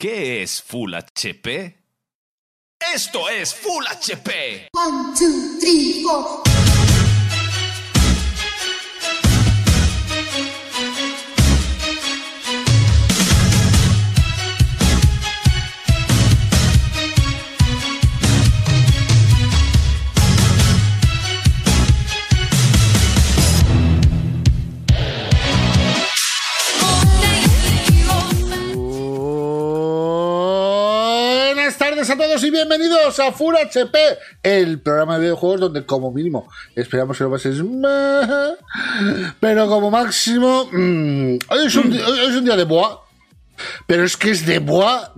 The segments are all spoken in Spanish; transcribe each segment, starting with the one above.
¿Qué es Full HP? ¡Esto es Full HP! One, two, three, four. Bienvenidos a Full HP, el programa de videojuegos donde como mínimo esperamos que lo pases pero como máximo mm, hoy, es un, di- hoy es un día de boa. Pero es que es de boa,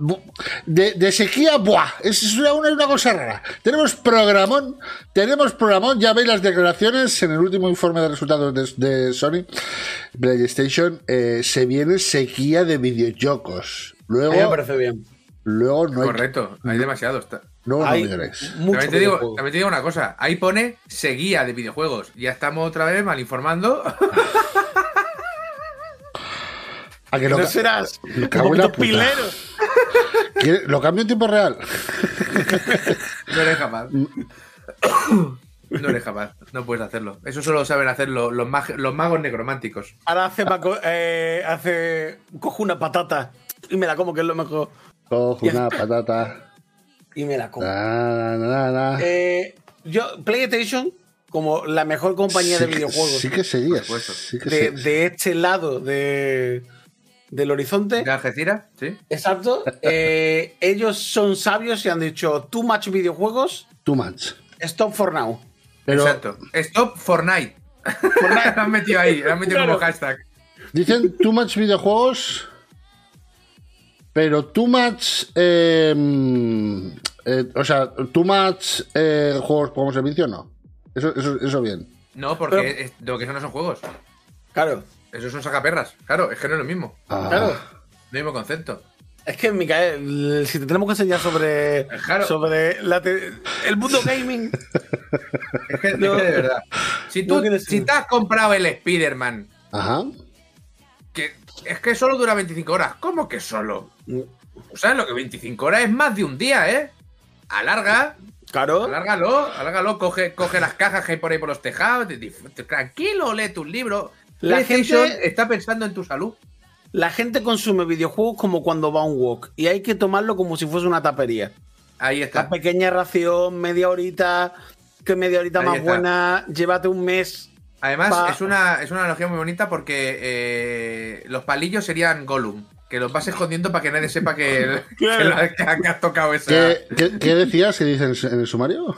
de, de sequía boa. Es es una, una, cosa rara. Tenemos programón, tenemos programón. Ya veis las declaraciones en el último informe de resultados de, de Sony PlayStation. eh, se viene sequía de videojuegos. Mí me Luego, parece bien. luego no hay, Correcto, hay demasiados. No Hay mucho También te, digo, también te digo una cosa, ahí pone seguía de videojuegos. Ya estamos otra vez mal informando. A que lo, No serás la puta. pilero. ¿Quiere- ¿Lo cambio en tiempo real? No eres capaz. No eres capaz, no puedes hacerlo. Eso solo saben hacer lo- los, mag- los magos necrománticos. Ahora hace, Paco- eh, hace. Cojo una patata y me la como, que es lo mejor. Cojo una patata. Y me la na. Eh, yo, PlayStation, como la mejor compañía Sí de que- videojuegos Sí que supuesto. Sí que de, este lado de, del horizonte. ¿De Algeciras? Sí. Exacto. eh, ellos son sabios y han dicho: Too much videojuegos, Too much. stop for now. Pero Exacto. Stop Fortnite. lo han metido ahí, lo han metido como hashtag. dicen too much videojuegos. Pero too much. eh, eh, o sea, too much eh, juegos como servicio, no. Eso, eso, eso bien. No, porque Pero- es- lo que eso no son juegos. Claro. Esos son sacaperras. Claro, es que no es lo mismo. Ah, Claro. No mismo concepto. Es que, Micael, si te tenemos que enseñar sobre, Claro. sobre la te- el mundo gaming, Es que, es No. que de verdad. Si tú No si te has comprado el Spider-Man, Ajá. que es que solo dura 25 horas. ¿Cómo que solo? ¿Tú sabes lo que 25 horas es más de un día, eh? Alarga, claro, alárgalo, alárgalo, coge, coge las cajas que hay por ahí por los tejados, te- te- tranquilo, lee tus libros. La La PlayStation gente- está pensando en tu salud. la gente consume videojuegos como cuando va a un walk y hay que tomarlo como si fuese una tapería. Ahí está. La pequeña ración, media horita, que media horita Ahí más está. buena, llévate un mes. Además, Pa- es, una, es una analogía muy bonita porque eh, los palillos serían Gollum. Que los vas escondiendo para que nadie sepa que, que Claro. la- que has tocado esa. ¿Qué, qué, qué decías que dicen en el sumario?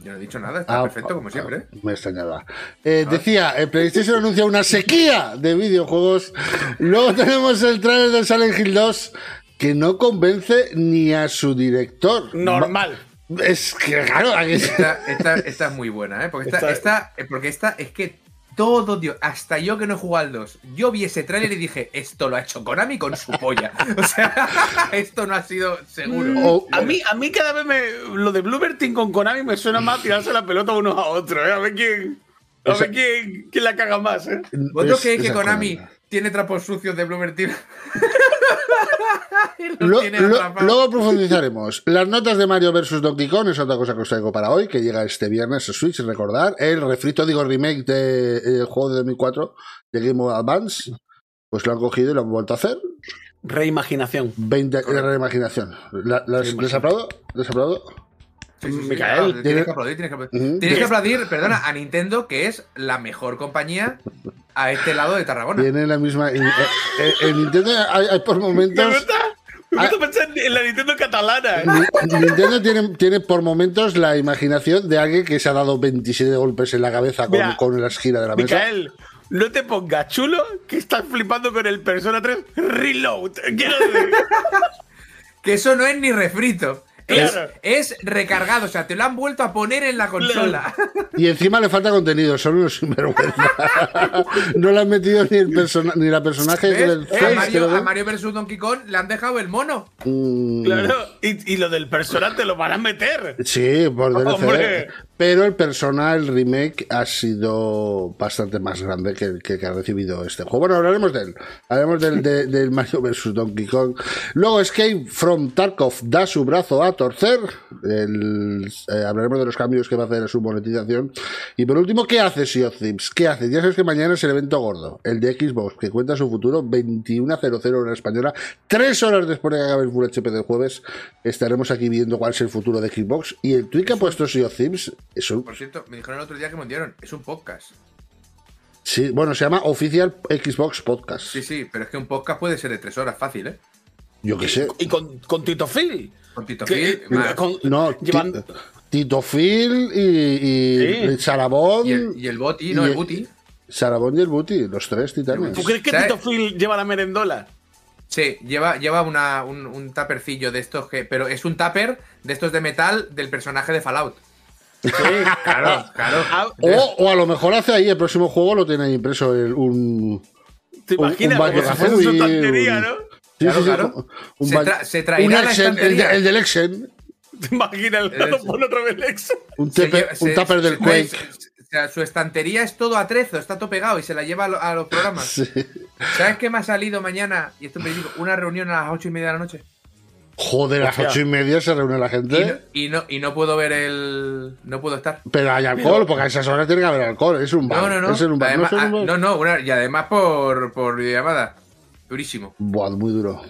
Yo no he dicho nada, está Ah, perfecto como ah, siempre. ah, Me extrañaba. Eh, decía, el PlayStation anuncia una sequía de videojuegos. Luego tenemos el trailer de Silent Hill 2 que no convence ni a su director. Normal. Es que, claro, aquí- Esta, esta- esta es muy buena, ¿eh? Porque esta, Esta- esta- eh, porque esta es que todo, Dios, hasta yo que no he jugado al 2, yo vi ese tráiler y dije, esto lo ha hecho Konami con su polla. O sea, esto no ha sido seguro. O- A mí, a mí cada vez me, lo de Bloober Team con Konami me suena más tirarse la pelota unos a otros. ¿eh? A ver quién, a ver quién, quién la caga más. ¿eh? ¿Vosotros es- creéis que Konami cosa. Tiene trapos sucios de Bloomer Team? Lo- lo- luego profundizaremos. Las notas de Mario vs. Donkey Kong es otra cosa que os traigo para hoy, que llega este viernes a Switch, recordar. El refrito, digo, remake del juego de 2004 de Game Boy Advance. Pues lo han cogido y lo han vuelto a hacer. Reimaginación. 20 de Correcto. reimaginación. La- las- ¿Les aplaudo? ¿Les aplaudo? Sí, sí, sí, Micael, claro, tiene- tienes que aplaudir, tienes que aplaudir. Ujú. Tienes que aplaudir, perdona, a Nintendo, que es la mejor compañía a este lado de Tarragona. Tiene la misma. En, en- en Nintendo hay, hay por Me momentos. gusta, me Ah. gusta pensar en la Nintendo catalana. ¿eh? Ni- Nintendo tiene, tiene por momentos la imaginación de alguien que se ha dado 27 golpes en la cabeza con, Mira, con la esquina de la mesa. Micael, no te pongas chulo que estás flipando con el Persona 3 Reload. Quiero decir, Que eso no es ni refrito. Es, Claro. es recargado, o sea, te lo han vuelto a poner en la consola. Y encima le falta contenido, son unos sinvergüenza. no le han metido ni, el persona- ni la personaje ¿Ves? del A Face. que Mario, a Mario vs. Donkey Kong le han dejado el mono. Mm, claro. Y, y lo del Persona te lo van a meter. Sí, por DLC. Pero el Persona, el remake, ha sido bastante más grande que el que, que ha recibido este juego. Bueno, hablaremos de él. Hablaremos del, de- del Mario vs. Donkey Kong. Luego Escape from Tarkov da su brazo a torcer. El- eh, hablaremos de los cambios que va a hacer a su monetización. Y por último, ¿qué hace Sea of Thieves? ¿Qué hace? Ya sabes que mañana es el evento gordo, el de Xbox, que cuenta su futuro 21.00 hora española. Tres horas después de que acabe el Full HP del jueves, estaremos aquí viendo cuál es el futuro de Xbox. Y el tweet que ha puesto Sea of Thieves es un- Por cierto, me dijeron el otro día que me hundieron. Es un podcast. Sí, bueno, se llama Oficial Xbox Podcast. Sí, sí, pero es que un podcast puede ser de tres horas, fácil, ¿eh? Yo qué sé. Y con, con Tito Phil. Con Tito Phil, más. con- No, llevan- Ti- Tito Phil y, y Sí. Sarabón. Y el, y el Boti, no, y el el- Buti. Sarabón y el Buti, los tres titanes. ¿Tú crees que ¿Sabes? Tito Phil lleva la merendola? Sí, lleva, lleva una, un, un tapercillo de estos que. Pero es un tupper de estos de metal del personaje de Fallout. Sí, Claro, claro. Ah, O, o a lo mejor hace ahí el próximo juego lo tiene ahí impreso el- un. ¿Te un- imaginas? un Como si Banjo-Kazooie, fuese su estantería, un- ¿no? Sí, Claro, sí, claro. un Se tra- se traerá un la Exen, el, de- el del Exen, ¿Te imaginas? El Eso. pone otra vez Lex. un, Se tepe- lleva- un se- tupper del se trae- Quake. se- o sea, su estantería es todo atrezo, está todo pegado y se la lleva a, lo- a los programas. Sí. ¿Sabes qué me ha salido mañana? Y esto me digo, una reunión a las ocho y media de la noche. Joder, a las ocho y media se reúne la Y no, gente. y no, y no puedo ver el. No puedo estar. Pero hay alcohol, porque a esas horas tiene que haber alcohol. Es un bar. No, no, no. Es un bar. Además- no, es en ah, un bar. no, no, una- y además por, por videollamada. Durísimo. Buah, muy duro.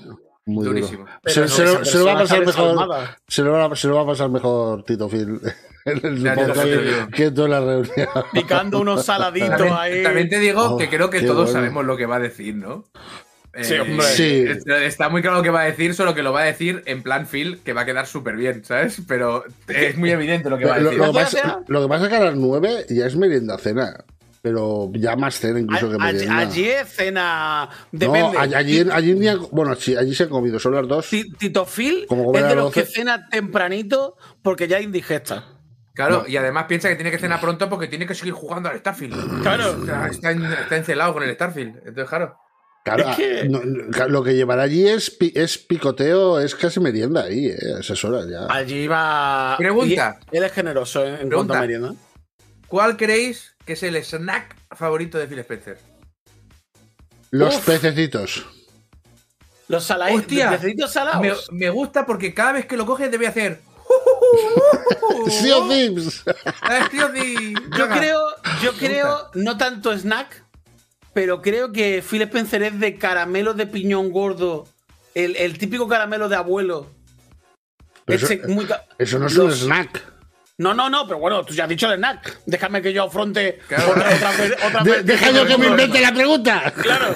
Muy Durísimo. duro. Se, no, se lo, se lo va a pasar mejor. Se lo, va, se lo va a pasar mejor Tito Phil en el Ya, podcast que toda la reunión. Picando unos saladitos También, ahí. también te digo Oh, que creo que todos bueno. sabemos lo que va a decir, ¿no? Sí, Eh, hombre. Sí. Está, muy claro lo que va a decir, solo que lo va a decir en plan Phil, que va a quedar súper bien, ¿sabes? Pero es muy evidente lo que va a decir. lo que ¿Puede pasa, lo que pasa es que a las 9 ya es merienda cena. Pero ya más cena incluso que A- merienda. allí es cena. no, Depende. allí, allí, allí ni bueno, sí, allí se han comido, son las dos. Ti- Tito Phil Como es de los que 12. cena tempranito porque ya es indigesta. Claro, y además piensa que tiene que cenar pronto porque tiene que seguir jugando al Starfield. Claro. O sea, está, en- está encelado con el Starfield. Entonces, claro. Claro, Es que- no, no, lo que llevará allí es, es picoteo, es casi merienda ahí, eh, a esas horas ya. Allí va. Pregunta. y Él es generoso en, en cuanto Pregunta. a merienda. ¿Cuál creéis que es el snack favorito de Phil Spencer? Los Uf. pececitos. Los saladitos. Hostia, pececitos salados. Me, me gusta porque cada vez que lo coges debe hacer. Sea of. Ah, Yo creo, yo creo, no tanto snack, pero creo que Phil Spencer es de caramelo de piñón gordo. El, el típico caramelo de abuelo. Pero Ese eso, muy eso no es Los- un snack. No, no, no, pero bueno, tú ya has dicho el snack. Déjame que yo afronte Claro. otra, otra vez. Otra De- vez- deja yo que me invente la pregunta. Claro.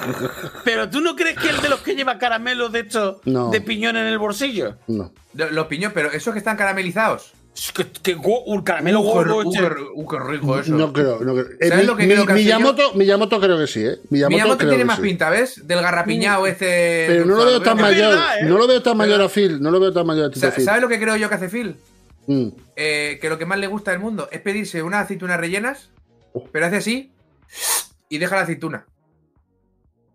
Pero tú no crees que el de los que lleva caramelo de estos No. de piñón en el bolsillo. No. Lo- Los piñones, pero esos que están caramelizados. Que, que go- un caramelo Uh, gordo. uh, este. uh, rico eso. No creo, no creo. Eh, ¿Sabes mi- lo que mi- creo que hace Miyamoto, Miyamoto creo que sí, ¿eh? Miyamoto, Miyamoto creo tiene que más sí. pinta, ¿ves? Del garrapiñado este. Pero no lo veo tan mayor. verdad, ¿eh? No lo veo tan mayor a Phil. No lo veo tan mayor a Tito Phil. ¿Sabes lo que creo yo que hace Phil? Mm. Eh, que lo que más le gusta del mundo es pedirse unas aceitunas rellenas, pero hace así y deja la aceituna.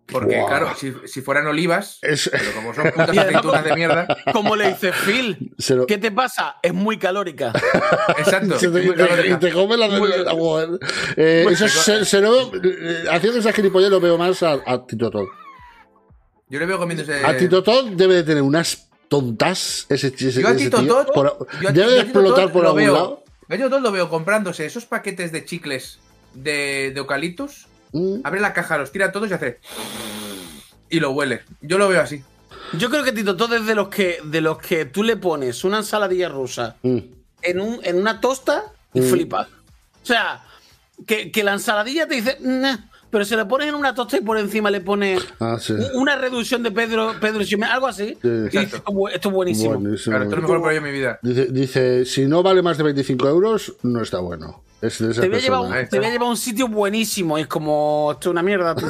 Porque, claro, si, si fueran olivas, Es- pero como son putas aceitunas de mierda, Como le dice Phil, lo- ¿qué te pasa? Es muy calórica. exacto. Se te, muy y te- calórica. y te come la, la- joder. Eh, eso se, se lo veo, eh, haciendo esa gilipollez lo veo más a, a Tito Todd. Yo le veo comiéndose. A Tito Todd debe de tener unas tontas ese, ese, Yo a ese Tito tío. Todd. Por- yo a- debe yo de a Tito explotar Todd por algún veo- lado. Yo a Tito Todd lo veo comprándose esos paquetes de chicles de, de eucaliptus. Abre la caja, los tira todos y hace. Y lo huele. Yo lo veo así. Yo creo que Tito Todd es de los que, de los que tú le pones una ensaladilla rusa Mm. en, un, en una tosta y Mm. flipas. O sea, que, que la ensaladilla te dice, "Nah", pero si le pones en una tosta y por encima le pones Ah, sí. una reducción de Pedro, Pedro Ximénez, algo así, Sí. y dices, esto, es buenísimo. Buenísimo. Claro, esto es lo mejor en mi vida. Dice, dice, si no vale más de 25 euros, no está bueno. Es de esa Te voy, a llevar persona. un, te voy a llevar a un sitio buenísimo. Y es como, esto es una mierda.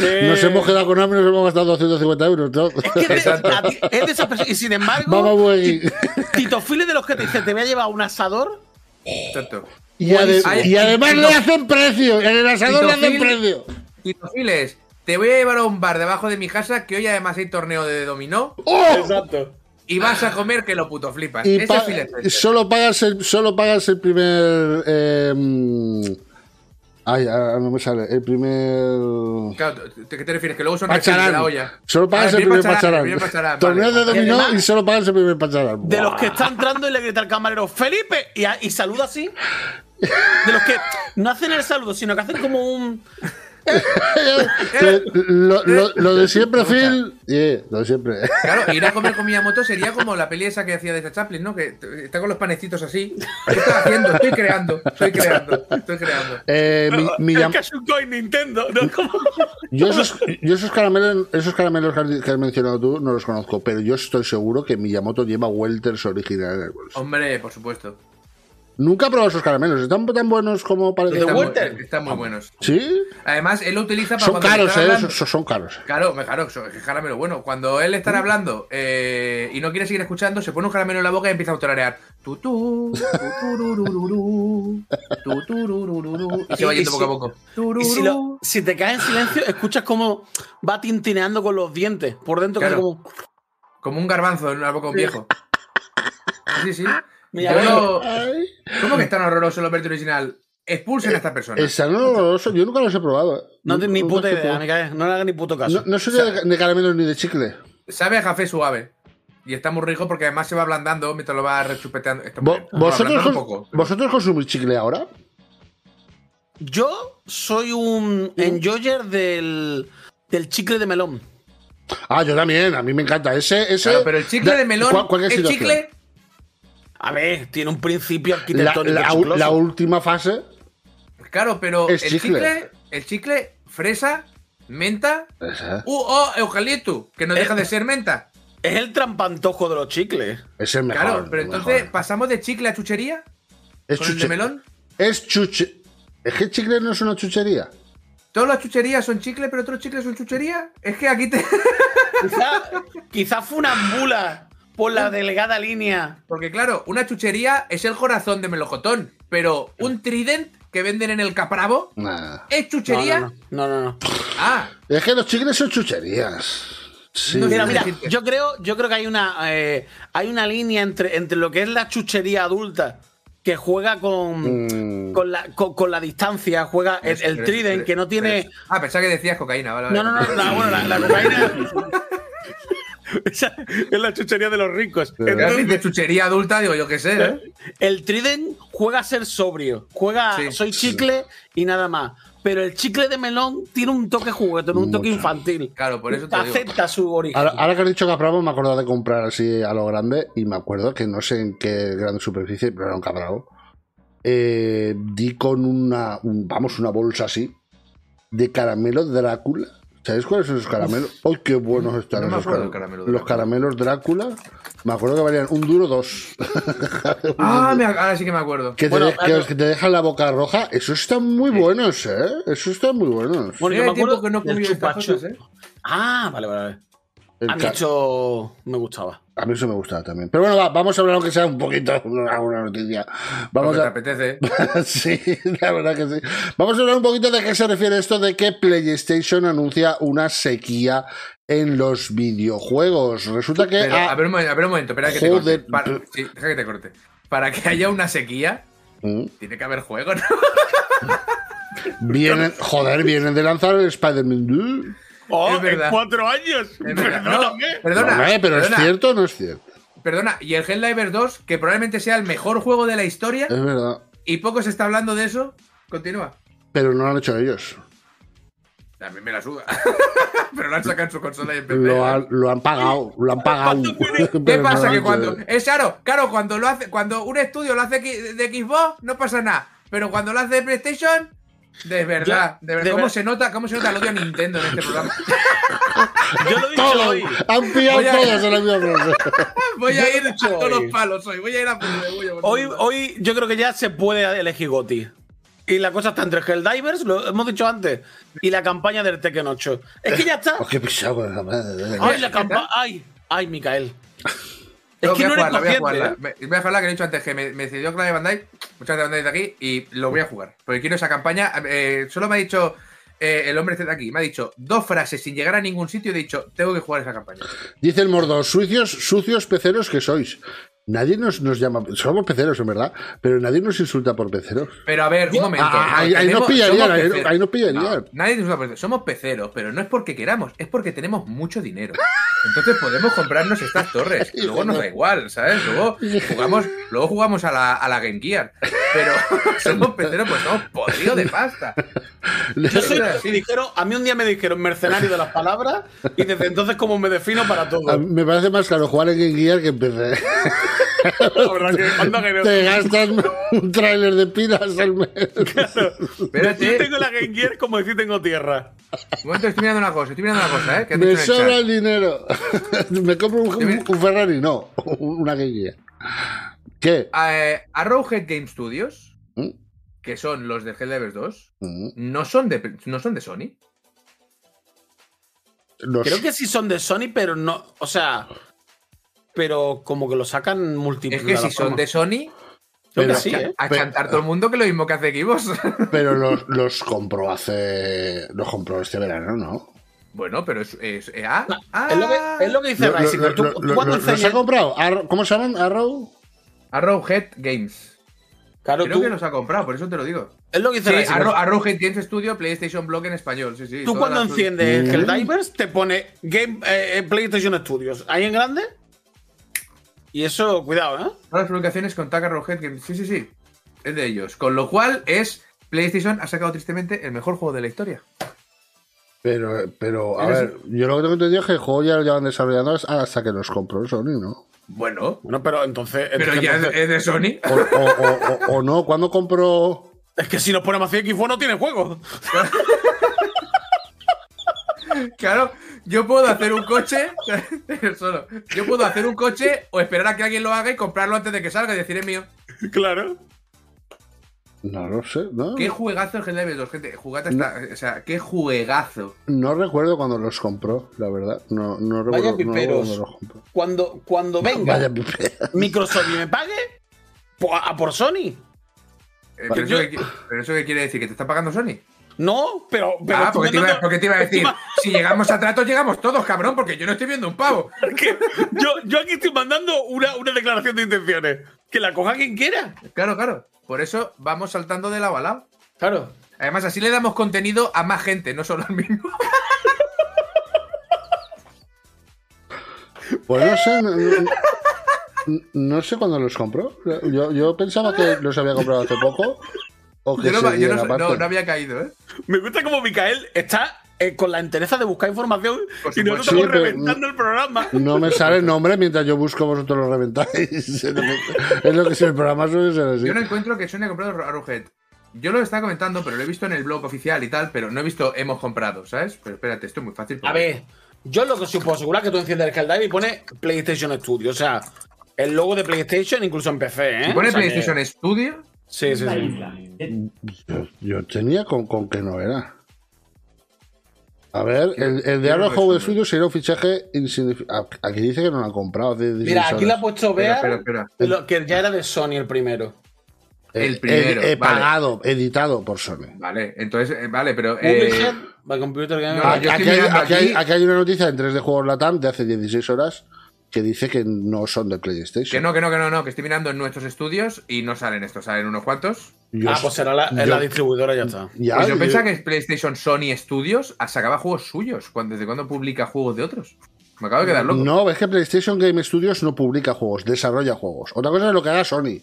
Eh, Nos hemos quedado con hambre, nos hemos gastado 250 euros. ¿no? Es que es de, Exacto. a ti- es de esas personas. Y sin embargo, Vamos, güey. Tito Phil es de los que te dice, te voy a llevar un asador. Exacto. Y, ade- Ay, y además Tito- le hacen precio. En el asador Tito le hacen precio. Tito Files, te voy a llevar a un bar debajo de mi casa que hoy además hay torneo de dominó. ¡Oh! Exacto. Y vas a comer que lo puto flipas. Y pa- solo pagas el, solo pagas el primer. eh, ay, ahora no me sale. El primer. Claro, ¿te- ¿qué te refieres? Que luego son rechazos de Pacharán. la olla. Solo pagas Ah, el primer pacharán, pacharán. pacharán, Torneo vale. de dominó Y solo pagas el primer pacharán. De los que está entrando y le grita al camarero, ¡Felipe! Y, y saluda así. De los que no hacen el saludo, sino que hacen como un. Lo, lo- lo de siempre, Phil. Yeah, lo de siempre. Claro, ir a comer con Miyamoto sería como la peli esa que hacía de Chaplin, ¿no? Que está con los panecitos así. ¿Qué estoy haciendo? Estoy creando, estoy creando, estoy creando. Eh, mi- mi llam- Kashukoi Nintendo. ¿no? Como- yo esos, yo esos caramelos, esos caramelos que has, mencionado tú no los conozco, pero yo estoy seguro que Miyamoto lleva Welters originales en el bolso. Hombre, por supuesto. Nunca he probado esos caramelos. ¿Están tan buenos como parecen? Están muy, Walter? están muy buenos. ¿Sí? Además, él lo utiliza para Son caros, ¿eh? hablando- Son, son caros. Claro, claro, es caramelo bueno. Cuando él está hablando eh, y no quiere seguir escuchando, se pone un caramelo en la boca y empieza a autorarear. Tu, tu, tu, y se va Y- y yendo poco a poco. Y si, lo- si te caes en silencio, escuchas como va tintineando con los dientes. Por dentro, Claro. como. Como un garbanzo en una boca de un viejo. Sí, sí. Mira. ¿Cómo que es tan horroroso el versión original? Expulsen a esta persona. Están horrorosos. Yo nunca los he probado. ¿eh? No tengo ni Nunca puta los he idea, probado. Micael. No le hagas ni puto caso. No, no soy de, de caramelos ni de chicle. Sabe a café suave. Y está muy rico porque además se va ablandando mientras lo va rechupeteando. Está muy Vo- bien. ¿Vosotros, Ablandando cons- un poco. ¿Vosotros consumís chicle ahora? Yo soy un enjoyer del, del chicle de melón. Ah, yo también. A mí me encanta. Ese, ese Claro, pero el chicle da- de melón, cual- cualquier el situación. chicle, A ver, tiene un principio arquitectónico. la- la última fase claro, pero Es el chicle. chicle. el chicle, fresa, menta, ese, uh, oh, eucalipto, que no deja de ser menta. Es el trampantojo de los chicles. es el mejor. Claro, pero entonces, mejor. ¿pasamos de chicle a chuchería? es, ¿Con el de chuche- melón? es chuche. Es que el chicle no es una chuchería. ¿Todas las chucherías son chicle, pero otros chicles son chuchería? Es que aquí te. Quizá, quizá fue una bula por la delgada línea. Porque claro, una chuchería es el corazón de melocotón, pero un trident que venden en el capravo Nah. es No, chuchería. no, no, no, no. Ah, Es que los chicles son chucherías. Sí. Mira, mira, yo creo, yo creo que hay una, eh, hay una línea entre, entre lo que es la chuchería adulta, que juega con, Mm. con, la, con, con la distancia, juega el, Trident, que no tiene. ah, pensaba que decías cocaína, vale, vale. No, no, no, no, bueno, la, la cocaína. Esa es la chuchería de los ricos. Entonces, de chuchería adulta, digo yo qué sé, ¿eh? el Trident juega a ser sobrio, juega Sí. soy chicle y nada más. Pero el chicle de melón tiene un toque juguetón, un toque infantil. Claro, por eso te digo. Acepta su origen. Ahora, ahora que has dicho capravo, me he acordado de comprar así a lo grande y me acuerdo que no sé en qué gran superficie, pero era un capravo. Eh, di con una, un- vamos, una bolsa así de caramelo Drácula. ¿Sabéis cuáles son esos caramelos? ¡Ay, qué buenos están No me esos caramelos! caramelo Los caramelos Drácula, me acuerdo que valían un duro dos. Ah, me- ahora sí que me acuerdo. que, te Bueno, de- que claro. los que te dejan la boca roja, esos están muy buenos, ¿eh? Esos están muy buenos. Bueno, yo me tiempo acuerdo que no comí estas cosas, ¿eh? Ah, vale, vale, vale. El A mí eso me gustaba. A mí eso me gustaba también. Pero bueno, va, vamos a hablar aunque sea un poquito una, una noticia. Vamos Porque te a... apetece. sí, la verdad que sí. Vamos a hablar un poquito de qué se refiere esto de que PlayStation anuncia una sequía en los videojuegos. Resulta que... Pero, a ver un momento, a ver un momento, espera que te corte. Para- sí, deja que te corte. Para que haya una sequía, mm, tiene que haber juego, ¿no? vienen, joder, vienen de lanzar el Spider-Man 2. ¡Oh, Es verdad. en cuatro años! Es verdad. No, Perdóname. perdona, Hombre, pero perdona, ¿es cierto o no es cierto? Perdona, y el Helldivers 2, que probablemente sea el mejor juego de la historia, Es verdad. y poco se está hablando de eso, continúa. Pero no lo han hecho ellos. A mí me la suda. pero lo han sacado en su consola y en PC. Lo ¿eh? han, lo han pagado. Lo han pagado. ¿Qué no pasa? Que cuando. Es claro, claro, cuando lo hace, cuando un estudio lo hace de Xbox, no pasa nada. Pero cuando lo hace de PlayStation, de verdad, de verdad. de ¿Cómo ver- se nota, cómo se nota el odio a Nintendo en este programa? Yo lo he dicho hoy. han pillado Voy a- todos en la misma frase. Voy a ir a todos los palos hoy. Voy a ir a Hoy, hoy yo creo que ya se puede elegir Goti. Y la cosa está entre Helldivers, lo hemos dicho antes, y la campaña del Tekken 8. Es que ya está. Oh, qué pisado madre. Ay, la campaña. Ay, ay, Micael. Es que no voy a eres jugarla, voy a consciente. jugarla. ¿eh? Me- Voy a jugarla que he dicho antes que me, me cedió Clave Bandai, muchas gracias Bandai de aquí, y lo voy a jugar. Porque quiero esa campaña. eh, solo me ha dicho eh, el hombre este de aquí. Me ha dicho dos frases sin llegar a ningún sitio y he dicho, tengo que jugar esa campaña. Dice el mordo, sucios, sucios peceros que sois. Nadie nos, nos llama, somos peceros en verdad, pero nadie nos insulta por peceros. Pero a ver, un momento. Ah, ahí- ahí tenemos- nos pillarían, somos ahí- peceros. ahí nos pillarían. No, nadie nos insulta por peceros. Somos peceros, pero no es porque queramos, es porque tenemos mucho dinero. Entonces podemos comprarnos estas torres. y Luego nos da igual, ¿sabes? Luego jugamos, luego jugamos a la, a la Game Gear. Pero somos peceros, pues estamos podridos de pasta. Yo soy, dijeron, a mí un día me dijeron mercenario de las palabras y desde entonces como me defino para todo. Me parece más claro jugar en Game Gear que en PC. La verdad que, anda que no. Te gastas un tráiler de pilas al mes. Yo Espérate, tengo la Game Gear como decir tengo tierra. un momento, estoy mirando una cosa, estoy mirando una cosa, ¿eh? Me sobra el dinero. Me compro un, un- un Ferrari, no, una Game Gear. ¿Qué? Eh, Arrowhead Game Studios, ¿Mm? que son los de Helldivers 2, Mm. no son de, no son de Sony. Los- Creo que sí son de Sony, pero no. O sea. Pero como que lo sacan múltiples. Es que si son de Sony, pero- sí, ¿eh? a Pero- chantar todo el mundo que lo mismo que hace Xbox. Pero los, los compró hace. Los compró este verano, ¿no? bueno, pero es, es eh, ah, Es lo que, es lo que dice lo- lo- tú lo- cuando ¿Los ha comprado? ¿Cómo se llaman? ¿Arrow? Arrowhead Games. Claro, Creo tú- que los ha comprado, por eso te lo digo. es lo que dice Sí. Arrow- Arrowhead Games Studio, PlayStation Blog en español. Sí, sí. Tú cuando enciendes Mm. Helldivers te pone Game, eh, PlayStation Studios. Ahí en grande. Y eso, cuidado, ¿eh? Todas las publicaciones con Tag Arrowhead Games. Sí, sí, sí. Es de ellos. Con lo cual es. PlayStation ha sacado tristemente el mejor juego de la historia. Pero, pero, a Eres- ver, yo lo que tengo entendido es que el juego ya lo llevan desarrollando hasta que los compró Sony, ¿no? Bueno, Bueno, pero entonces. pero entonces- ya es, entonces- es de Sony. O, o- o- o- o no, ¿cuándo compró? es que si nos ponemos así, Xbox no tiene juego. Claro, yo puedo hacer un coche solo. Yo puedo hacer un coche o esperar a que alguien lo haga y comprarlo antes de que salga y decir es mío. claro. No lo sé, ¿no? Qué juegazo el Helldivers 2, gente. Jugate hasta, o sea, qué juegazo. No recuerdo cuando los compró, la verdad. No, no recuerdo no recuerdo piperos. cuando los compró. Cuando, cuando venga Vaya pipera. Microsoft y me pague, a por Sony. Eh, pero, Yo- eso qué, pero eso qué quiere decir, que te está pagando Sony. No, pero. pero ah, porque te, iba, mandando- porque te iba a decir, si llegamos a tratos, llegamos todos, cabrón, porque yo no estoy viendo un pavo. yo, yo aquí estoy mandando una, una declaración de intenciones. Que la coja quien quiera. Claro, claro. Por eso vamos saltando de lado a lado. Claro. Además, así le damos contenido a más gente, no solo al mismo. Pues no sé, no, no- no sé cuándo los compró. Yo, yo pensaba que los había comprado hace poco. O que Yo, no, yo no, aparte. no, no había caído, ¿eh? Me gusta como Micael está eh, con la entereza de buscar información y nosotros. Sí, reventando el programa. No me sale el nombre mientras yo busco, vosotros lo reventáis. Es lo que, es el programa suele ser así. Yo no encuentro que Sony ha comprado Arrowhead. Yo lo estaba comentando, pero lo he visto en el blog oficial y tal, pero no he visto hemos comprado, ¿sabes? Pero espérate, esto es muy fácil. A ver, yo lo que sí puedo asegurar es que tú enciendes el Skydive y pone PlayStation Studio. O sea, el logo de PlayStation incluso en PC, ¿eh? Si pone O sea que- PlayStation Studio, Sí, sí, sí. Yo, yo tenía con, con que no era. A ver, el, el de Yo Arrow no Home resumen. Studio sería un fichaje insignificante. Aquí dice que no lo han comprado. hace 16 Mira, aquí le ha puesto Bea que ya era de Sony el primero. el Eh, primero, eh, eh, vale. pagado, editado por Sony. Vale, entonces, vale, pero. eh, by Computer Game. no, aquí, hay, mirando aquí hay- aquí- aquí hay una noticia en 3D Juegos Latam de hace 16 horas que dice que no son de PlayStation. que no, que no, que no, no, que estoy mirando en nuestros estudios y no salen estos, salen unos cuantos. Yo- ah, pues será la, yo- la distribuidora ya está. ya, Pues yo yo- pensaba que PlayStation Sony Studios sacaba juegos suyos. ¿Cuándo- ¿Desde cuándo publica juegos de otros? Me acabo de quedar loco. No, es que PlayStation Game Studios no publica juegos, desarrolla juegos. Otra cosa es lo que haga Sony.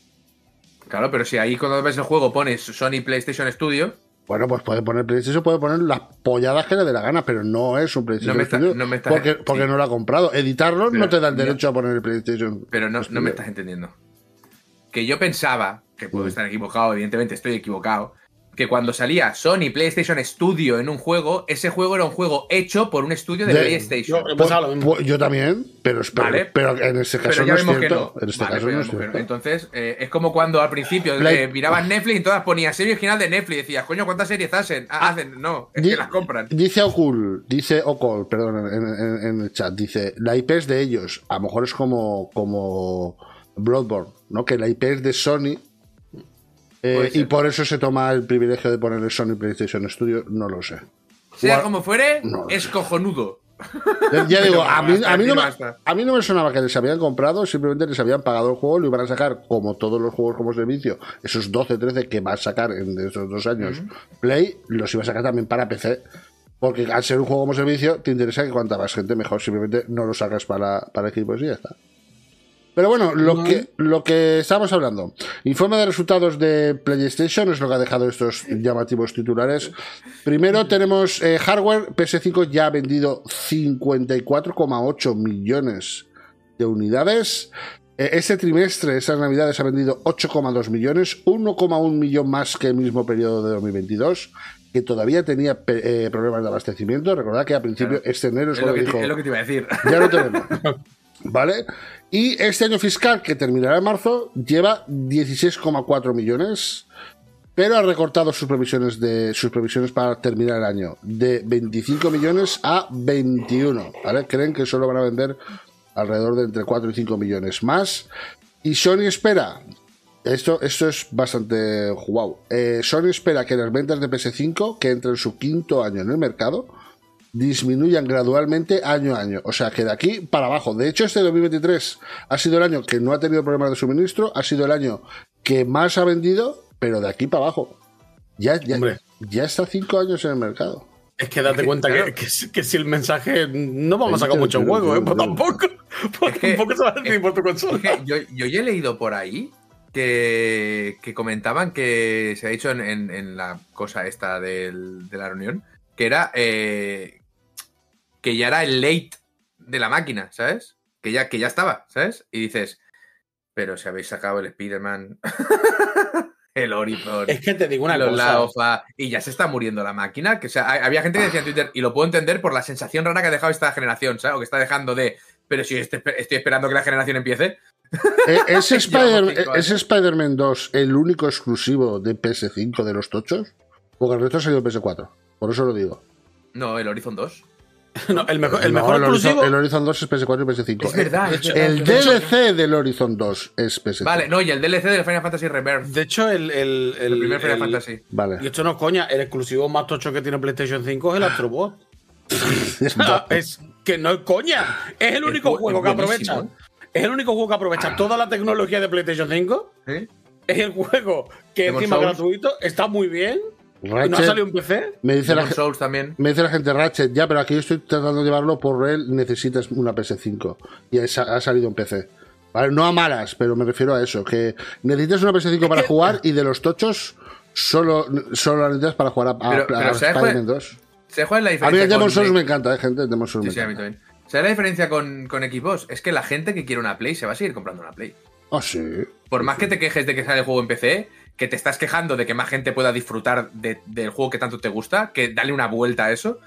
Claro, pero si ahí cuando ves el juego pones Sony PlayStation Studio, Bueno, pues puede poner PlayStation, puede poner las polladas que le dé la gana, pero no es un PlayStation No me está- Studio no me está- porque, porque sí. no lo ha comprado. Editarlo Pero- no te da el derecho a poner el PlayStation. pero no, no me estás entendiendo. Que yo pensaba, que puedo estar equivocado, evidentemente estoy equivocado, que cuando salía Sony PlayStation Studio en un juego, ese juego era un juego hecho por un estudio de, De- PlayStation. Yo mismo. Pues yo también, pero, pero, Vale. pero en este caso Pero ya no es cierto. no. En este Vale, caso no es cierto. Entonces, eh, es como cuando al principio Play- eh, miraban Netflix y todas ponía serie original de Netflix y decías, coño, ¿cuántas series hacen? Ah, hacen, no, es Di- que las compran. Dice Ocul, dice Ocol, perdón, en, en- en el chat, dice, la IP es de ellos. A lo mejor es como, como Bloodborne, ¿no? Que la IP es de Sony. Eh, y por eso se toma el privilegio de poner el Sony PlayStation Studio, no lo sé. Sea como fuere, No. es cojonudo. Ya- digo, a mí, a, mí no me, a mí no me sonaba que les habían comprado, simplemente les habían pagado el juego, lo iban a sacar como todos los juegos como servicio, esos 12, 13 que va a sacar en esos dos años Play, los iba a sacar también para PC. Porque al ser un juego como servicio, te interesa que cuanta más gente mejor, simplemente no lo sacas para, para equipos y ya está. Pero bueno, lo, que, lo que estamos hablando. Informe de resultados de PlayStation es lo que ha dejado estos llamativos titulares. Primero tenemos eh, hardware. PS5 ya ha vendido 54,8 millones de unidades. Eh, Este trimestre, estas navidades, ha vendido 8,2 millones, 1,1 millón más que el mismo periodo de 2022, que todavía tenía eh, problemas de abastecimiento. Recordad que a principio, este enero es Es lo, que te, dijo, es lo que te iba a decir. ya lo tenemos. ¿Vale? Y este año fiscal, que terminará en marzo, lleva 16,4 millones, pero ha recortado sus previsiones, de, sus previsiones para terminar el año de 25 millones a 21. ¿vale? Creen que solo van a vender alrededor de entre 4 y 5 millones más. Y Sony espera. Esto, esto es bastante wow. Eh, Sony espera que las ventas de PS5, que entran en su quinto año en el mercado, disminuyan gradualmente año a año. O sea, que de aquí para abajo. De hecho, este 2023 ha sido el año que no ha tenido problemas de suministro, ha sido el año que más ha vendido, pero de aquí para abajo. Ya, ya, ya está cinco años en el mercado. Es que date cuenta claro. que, que si- que si el mensaje no vamos a sacar mucho juego, ¿eh? Pues tampoco. Pues tampoco se va a decir por tu consola. Es que yo, yo ya he leído por ahí que, que comentaban que se ha dicho en, en- en la cosa esta del- de la reunión que era eh, que ya era el late de la máquina, ¿sabes? Que ya, que ya estaba, ¿sabes? Y dices, pero si habéis sacado el Spider-Man, el Horizon, Es que te digo una cosa. la OFA, y ya se está muriendo la máquina. Que, o sea, había gente que decía en Twitter, y lo puedo entender por la sensación rara que ha dejado esta generación, ¿sabes? O que está dejando de, pero si estoy, estoy esperando que la generación empiece. Eh, ¿Es, Spider, cinco ¿Es años. Spider-Man 2 el único exclusivo de PS5 de los tochos? Porque el resto ha salido en PS4. Por eso lo digo. No, el Horizon 2. No, el mejor, el No, mejor exclusivo. Horizon, el Horizon 2 es PS4 y PS5. Es verdad, El- es verdad. El De hecho- DLC del Horizon 2 es PS5. Vale, no, y el DLC del Final Fantasy Rebirth. De hecho, el. El, El, primer Final el- Fantasy. Vale. Y esto no es coña, el exclusivo más tocho que tiene PlayStation 5 es el Astrobot. es que no es coña. Es el único juego que aprovecha. buenísimo. Es el único juego que aprovecha toda la tecnología de PlayStation 5. ¿Sí? Es el juego que encima es Souls. gratuito, está muy bien. No ha salido en PC. me, dice la, Souls también. me dice la gente Ratchet, ya, pero aquí yo estoy tratando de llevarlo por él, necesitas una PS5. Y ha, ha salido en PC. Vale, no a malas, pero me refiero a eso, que necesitas una PS5 para jugar y de los tochos solo, solo la necesitas para jugar a, a- Pero- a pero ¿sabes Spider-Man cuál- 2. ¿Sabes cuál es la A mí diferencia? el Demon con- Souls me encanta, eh, gente. Demon Souls Sí, me sí, a mí también. ¿Sabes la diferencia con, con Xbox? Es que la gente que quiere una Play se va a seguir comprando una Play. Ah, sí. Por más que te quejes de que sale el juego en PC, que te estás quejando de que más gente pueda disfrutar de- del juego que tanto te gusta, que dale una vuelta a eso.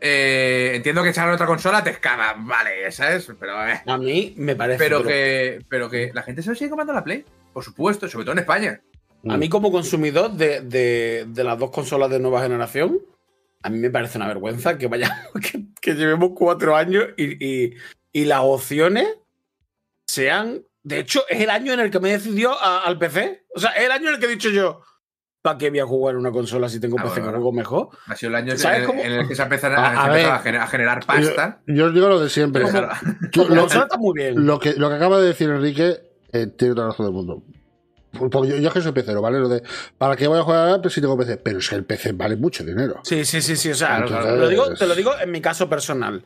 Eh, entiendo que echar otra consola te escama, vale, ¿sabes? Pero, eh, A mí me parece. pero, que, pero que la gente se lo sigue comprando la Play, por supuesto, sobre todo en España. A mí, como consumidor de, de- de las dos consolas de nueva generación, a mí me parece una vergüenza que vayamos, que, que llevemos cuatro años y, y- y las opciones sean. De hecho, es el año en el que me decidió a- al PC. O sea, es el año en el que he dicho yo. ¿Para qué voy a jugar una consola si tengo Ah, PC bueno, juego mejor? Ha sido el año ¿Sabes en, el que se ha empezado, A- a a, a generar pasta. Yo, yo os digo lo de siempre. Lo, consola está muy bien. lo que, lo que acaba de decir Enrique eh, tiene toda la razón del mundo. Porque yo, yo es que soy pecero, ¿vale? Lo de, ¿para qué voy a jugar pues si tengo PC? Pero es que el PC vale mucho dinero. Sí, sí, sí, sí. O sea, Claro, claro. te, lo digo, te lo digo en mi caso personal.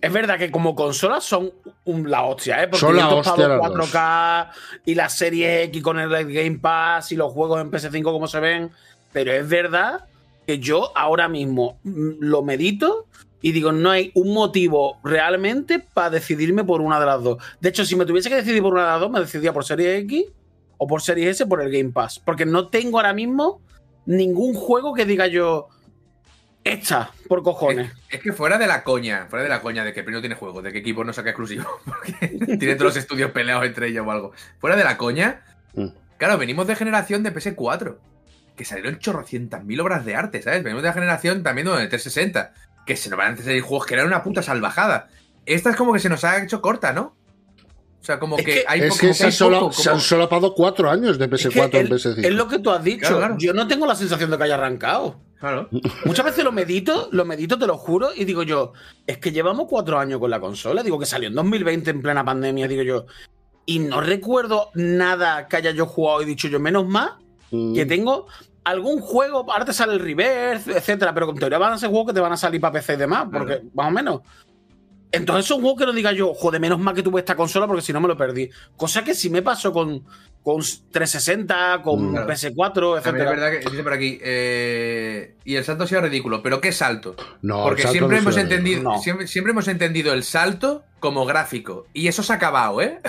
Es verdad que como consolas son un- la hostia, ¿eh? Porque Son la 500 hostia dos. 4K y las series X con el Game Pass y los juegos en PS5 como se ven. Pero es verdad que yo ahora mismo mm, lo medito y digo, no hay un motivo realmente para decidirme por una de las dos. De hecho, si me tuviese que decidir por una de las dos, me decidía por Serie X o por Serie S por el Game Pass. Porque no tengo ahora mismo ningún juego que diga yo, esta, por cojones. Es, es que fuera de la coña, fuera de la coña de que primero tiene juego, de que equipo no saca exclusivo, porque tienen todos los estudios peleados entre ellos o algo. Fuera de la coña, Mm. claro, venimos de generación de PS4, que salieron chorrocientas mil obras de arte, ¿sabes? Venimos de la generación también de 360, que se nos van a salir juegos que eran una puta salvajada. Esta es como que se nos ha hecho corta, ¿no? O sea, como Es que, que- hay es que se, han hay poco, se han solapado cuatro años de Es que PS4 en el- PS5. Es lo que tú has dicho. Claro, claro. Yo no tengo la sensación de que haya arrancado. Claro. Muchas veces lo medito, lo medito, te lo juro, y digo yo, es que llevamos cuatro años con la consola. Digo que salió en 2020 en plena pandemia, digo yo. Y no recuerdo nada que haya yo jugado y dicho yo, menos más Mm. que tengo algún juego, ahora te sale el reverse, etcétera, pero con teoría van a ser juegos que te van a salir para PC y demás, porque Claro. más o menos. Entonces son juegos que no diga yo, joder, menos mal que tuve esta consola porque si no me lo perdí. Cosa que sí me pasó con, con 360, con Mm. PS4, También etcétera. es verdad que dice por aquí. eh, y el salto ha sido ridículo. ¿Pero qué salto? No, Porque el salto siempre no hemos entendido. No. Siempre, siempre hemos entendido el salto como gráfico. Y eso se ha acabado, ¿eh?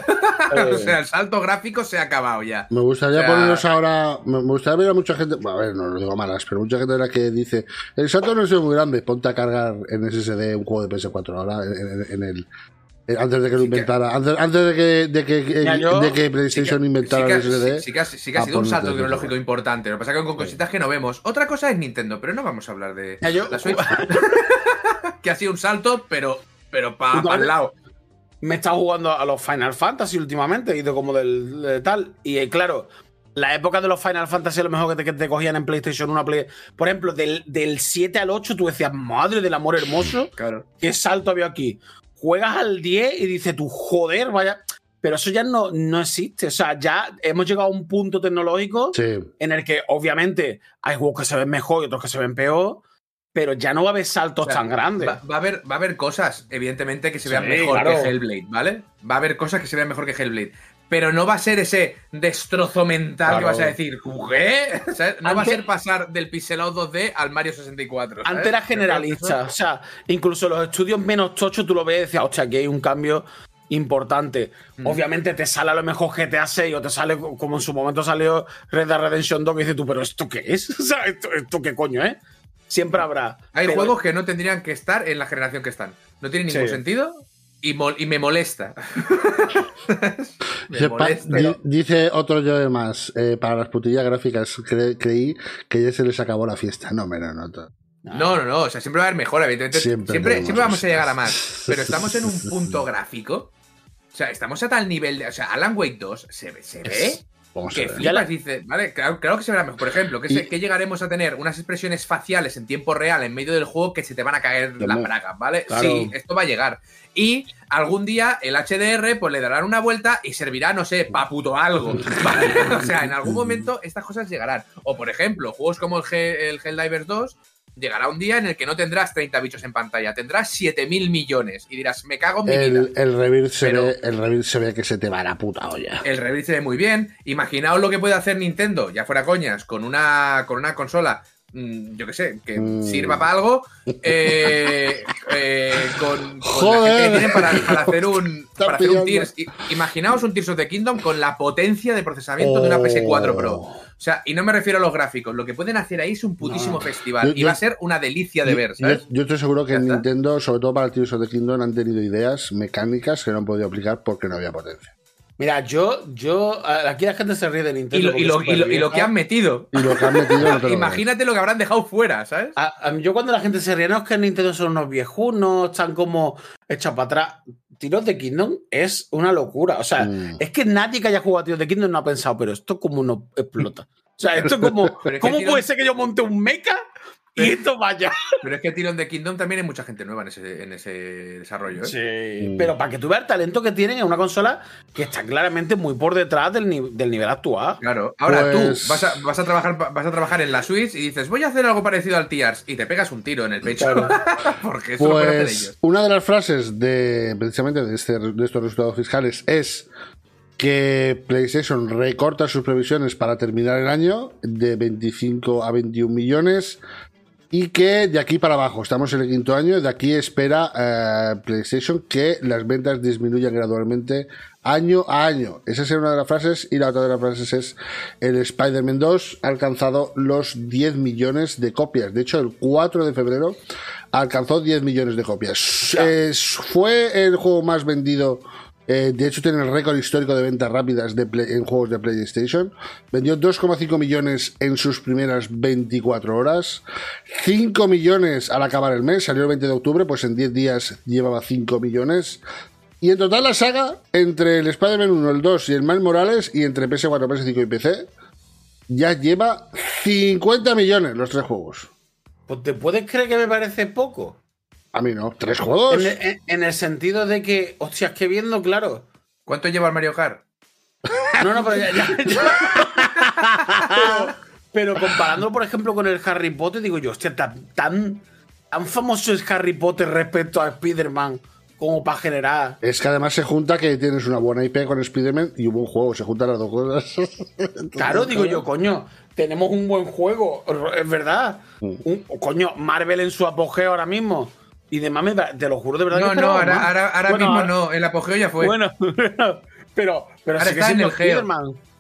Eh, o sea, el salto gráfico se ha acabado ya. Me gustaría O sea- ponernos ahora. Me gustaría ver a mucha gente. bueno, a ver, no lo digo malas, pero mucha gente de la que dice: El salto no es muy grande, ponte a cargar en SSD un juego de PS4 ahora, en, en- en el. Eh, Antes de que lo Sí que- inventara, antes, antes de que, de que, yo- de que Sí PlayStation que- inventara sí que, el SSD. sí- sí que ha, sí que ha sido un salto tecnológico importante. Lo que pasa es que con cositas que no vemos. Otra cosa es Nintendo, pero no vamos a hablar de Ya, yo- la Switch. que ha sido un salto, pero, pero para Vale. el lado. me he estado jugando a los Final Fantasy últimamente, y de como del de tal. Y eh, claro, la época de los Final Fantasy, a lo mejor que te, que te cogían en PlayStation 1, Play. Por ejemplo, del, del 7 al 8, tú decías, madre del amor hermoso, Claro. qué salto había aquí. Juegas al 10 y dices, tú, joder, vaya. Pero eso ya no, no existe. O sea, ya hemos llegado a un punto tecnológico Sí. en el que, obviamente, hay juegos que se ven mejor y otros que se ven peor, pero ya no va a haber saltos O sea, tan grandes. Va, va a haber, va a haber cosas, evidentemente, que se vean Sí, mejor claro. que Hellblade, ¿vale? Va a haber cosas que se vean mejor que Hellblade. Pero no va a ser ese destrozo mental que vas a decir, ¿qué? No va a ser pasar del pixelado 2D al Mario 64. ¿sabes? Antes era generalista. O sea, incluso los estudios menos tochos tú lo ves y decías, hostia, aquí hay un cambio importante. Mm. Obviamente te sale a lo mejor GTA 6 o te sale co- como en su momento salió Red Dead Redemption 2 que dices tú, pero ¿esto qué es? O sea, ¿esto, esto qué coño, eh? Siempre habrá. Hay Pero- juegos que no tendrían que estar en la generación que están. No tiene ningún Sí. sentido y, mol- y me molesta. me molesta. di- dice otro yo de más, eh, para las putillas gráficas cre- creí que ya se les acabó la fiesta. No, mira, no. to- No, no, no. O sea, siempre va a haber mejora, evidentemente. Siempre Siempre, vamos a llegar a más. Pero estamos en un punto gráfico. O sea, estamos a tal nivel de. O sea, Alan Wake 2 se, ve- se ve. Vamos a Que ver. flipas, dice, vale, claro, claro que se verá mejor. Por ejemplo, que, se- que llegaremos a tener unas expresiones faciales en tiempo real en medio del juego que se te van a caer las bragas, ¿vale? Claro. Sí, esto va a llegar. Y algún día el HDR pues le darán una vuelta y servirá, no sé, pa' puto algo. ¿vale? O sea, en algún momento estas cosas llegarán. O por ejemplo, juegos como el, el Helldivers 2 llegará un día en el que no tendrás 30 bichos en pantalla, tendrás 7000 millones y dirás, me cago en mi vida. El, se Pero- ve, el Rebirth se ve que se te va la puta olla. El Rebirth se ve muy bien. Imaginaos lo que puede hacer Nintendo, ya fuera coñas, con una, con una consola, yo qué sé, que Mm. sirva para algo, eh, eh, con, con la Joder. gente que tienen para, para hacer un, para hacer un. Tears. Imaginaos un Tears of the Kingdom con la potencia de procesamiento de una Oh. PS4 Pro. O sea, y no me refiero a los gráficos, lo que pueden hacer ahí es un putísimo No. festival. Yo- y yo- va a ser una delicia de Yo- ver, yo, ¿sabes? yo estoy seguro que en. Nintendo, sobre todo para el Tears of the Kingdom, han tenido ideas mecánicas que no han podido aplicar porque no había potencia. Mira, yo, yo, aquí la gente se ríe de Y Nintendo. lo, y lo- porque y es lo- y lo que han metido. Y lo que han metido no te lo Imagínate lo que habrán dejado fuera, ¿sabes? A- a mí- yo cuando la gente se ríe, no es que Nintendo son unos viejunos, están como hechos para atrás. Tiros de Kingdom es una locura. O sea, Mm. es que nadie que haya jugado a Tiros de Kingdom no ha pensado, pero esto como no explota. O sea, esto como. ¿Cómo puede ser que yo monte un mecha y esto vaya? Pero es que Tirón de Kingdom también hay mucha gente nueva en ese, en ese desarrollo. ¿eh? Sí. Pero para que tú veas el talento que tienen en una consola que está claramente muy por detrás del, ni- del nivel actual. Claro. Ahora Pues- tú vas a, vas, a trabajar, vas a trabajar en la Switch y dices, voy a hacer algo parecido al Tiers y te pegas un tiro en el pecho. Claro. Porque eso lo pueden hacer Pues ellos. una de las frases de precisamente de, este- de estos resultados fiscales es que PlayStation recorta sus previsiones para terminar el año de 25 a 21 millones y que de aquí para abajo, estamos en el quinto año, de aquí espera eh, PlayStation que las ventas disminuyan gradualmente año a año. Esa es una de las frases y la otra de las frases es el Spider-Man 2 ha alcanzado los 10 millones de copias. De hecho, el 4 de febrero alcanzó 10 millones de copias. Es- fue el juego más vendido. Eh, de hecho, tiene el récord histórico de ventas rápidas de Play- en juegos de PlayStation. Vendió 2,5 millones en sus primeras 24 horas. 5 millones al acabar el mes. Salió el 20 de octubre, pues en 10 días llevaba 5 millones. Y en total la saga, entre el Spider-Man 1, el 2 y el Miles Morales, y entre PS4, PS5 y PC, ya lleva 50 millones los tres juegos. Pues te puedes creer que me parece poco. A mí no. ¿Tres juegos? En, el- en- en el sentido de que, hostias, que viendo, claro. ¿Cuánto lleva el Mario Kart? No, no, pero ya. ya- ya. pero, pero comparándolo, por ejemplo, con el Harry Potter, digo yo, hostia, tan, tan, tan famoso es Harry Potter respecto a Spider-Man como para generar. Es que además se junta que tienes una buena IP con Spider-Man y un buen juego. Se juntan las dos cosas. Entonces, Claro, digo yo, coño, tenemos un buen juego, es verdad. Un- coño, Marvel en su apogeo ahora mismo. Y demás, me, te lo juro de verdad. que No, no, esperaba ahora, ahora, ahora Bueno, mismo ahora- no. El apogeo ya fue. Bueno, pero, pero Ahora sigue está en el geo.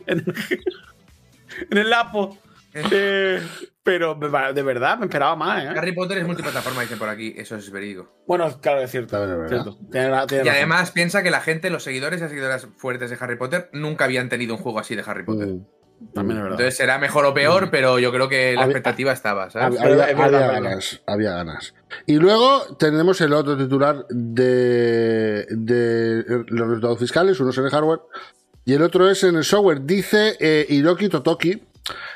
En el, en el Apo. Eh, pero de verdad me esperaba más, ¿eh? Harry Potter es multiplataforma, dicen por aquí. Eso es verídico. Bueno, claro, es cierto. Verdad. cierto. Tiene ra- tiene Y razón. además piensa que la gente, los seguidores y seguidoras fuertes de Harry Potter, nunca habían tenido un juego así de Harry Potter. Mm. También es verdad. Entonces será mejor o peor, pero yo creo que la Había- expectativa estaba, ¿sabes? Había, ganas, había ganas. Y luego tenemos el otro titular de, de los resultados fiscales, uno es en el hardware y el otro es en el software. Dice eh, Hiroki Totoki,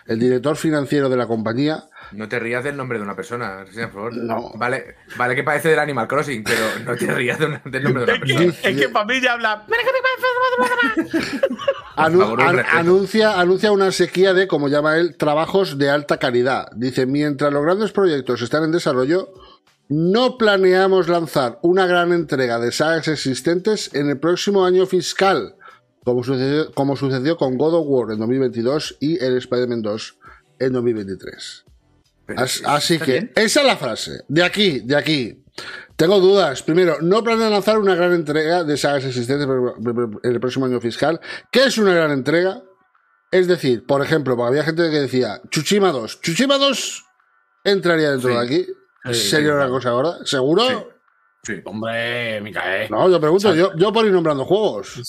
el director financiero de la compañía, No te rías del nombre de una persona, por favor. No. Vale, vale que parece del Animal Crossing, pero no te rías de una- del nombre de una persona. Es que para mí ya habla. anu- favor, an- anuncia, anuncia una sequía de, como llama él, trabajos de alta calidad. Dice, mientras los grandes proyectos están en desarrollo, no planeamos lanzar una gran entrega de sagas existentes en el próximo año fiscal, como sucedió, como sucedió con God of War en 2022 y el Spider-Man 2 en 2023. Pero As- ¿está Así que bien? esa es la frase. De aquí, de aquí. Tengo dudas. Primero, no planean lanzar una gran entrega de sagas existentes en el próximo año fiscal. ¿Qué es una gran entrega? Es decir, por ejemplo, había gente que decía Chuchima 2. ¿Chuchima 2 entraría dentro Sí. de aquí? Sí, ¿Sería sí, una claro. cosa ahora? ¿Seguro? Sí. Hombre, Micael. No, yo pregunto, yo, yo por ir nombrando juegos.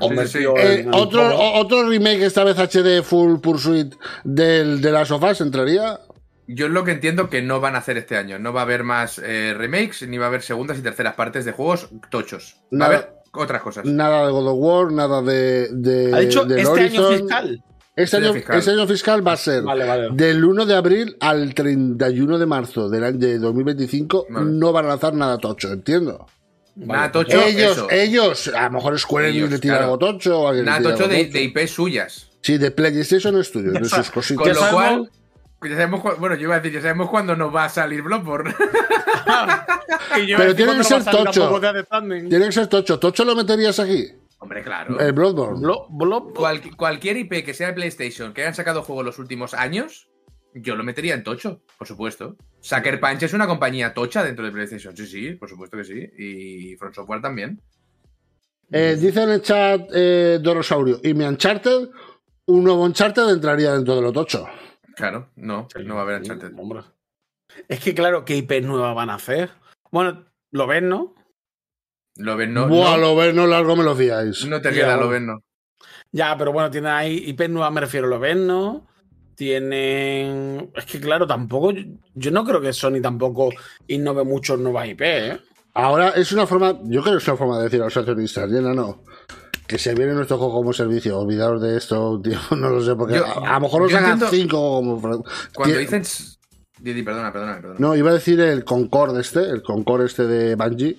Hombre, sí. Eh, otro, otro remake, esta vez HD Full Pursuit del, de las sofás, ¿entraría? Yo es lo que entiendo que no van a hacer este año. No va a haber más eh, remakes, ni va a haber segundas y terceras partes de juegos tochos. Va Nada. a haber otras cosas. Nada de God of War, nada de. de Ha dicho este año fiscal. Este Año fiscal. este año fiscal va a ser Vale, vale. del 1 de abril al 31 de marzo del año de 2025. Vale. No van a lanzar nada tocho, entiendo. Nada tocho, ellos, eso. ellos, a lo mejor Square Ellos, le tira claro. algo tocho o Nada tocho de, IP suyas. Sí, de PlayStation Studios, de sus Con cositas. Ya lo cual, ya sabemos, cu- bueno, yo iba a decir, ya sabemos cuándo nos va a salir Bloodborne. Pero tiene que ¿cuándo ser tocho. Tiene que ser tocho. ¿Tocho lo meterías aquí? Hombre, claro. El Bloodborne. Blo- blo- Cual- cualquier IP que sea de PlayStation, que hayan sacado juegos los últimos años, yo lo metería en tocho, por supuesto. Sucker Punch es una compañía tocha dentro de PlayStation. Sí, sí, por supuesto que sí. Y Front Software también. Eh, dice en el chat eh, Dorosaurio, y mi Uncharted, un nuevo Uncharted entraría dentro de lo tocho. Claro, no, no va a haber Uncharted. Hombre. Es que, claro, ¿qué IP nueva van a hacer? Bueno, lo ves, ¿no? Lo ven, no. Buah, no, lo ves, no largo me lo fiáis. no te Ya, queda, lo ven, no. Ya, pero bueno, tienen ahí IP nuevas, me refiero, lo ves, ¿no? Tienen. Es que, claro, tampoco. Yo no creo que Sony tampoco innove mucho en nuevas IP, ¿eh? Ahora es una forma, yo creo que es una forma de decir a los accionistas, llena no. Que se viene nuestro juego como servicio, olvidaros de esto, tío, no lo sé, porque Yo- a, a lo mejor nos hagan cinco como. Cuando dicen. Didi, perdona, perdona, perdona. No, iba a decir el Concord este, el Concord este de Bungie.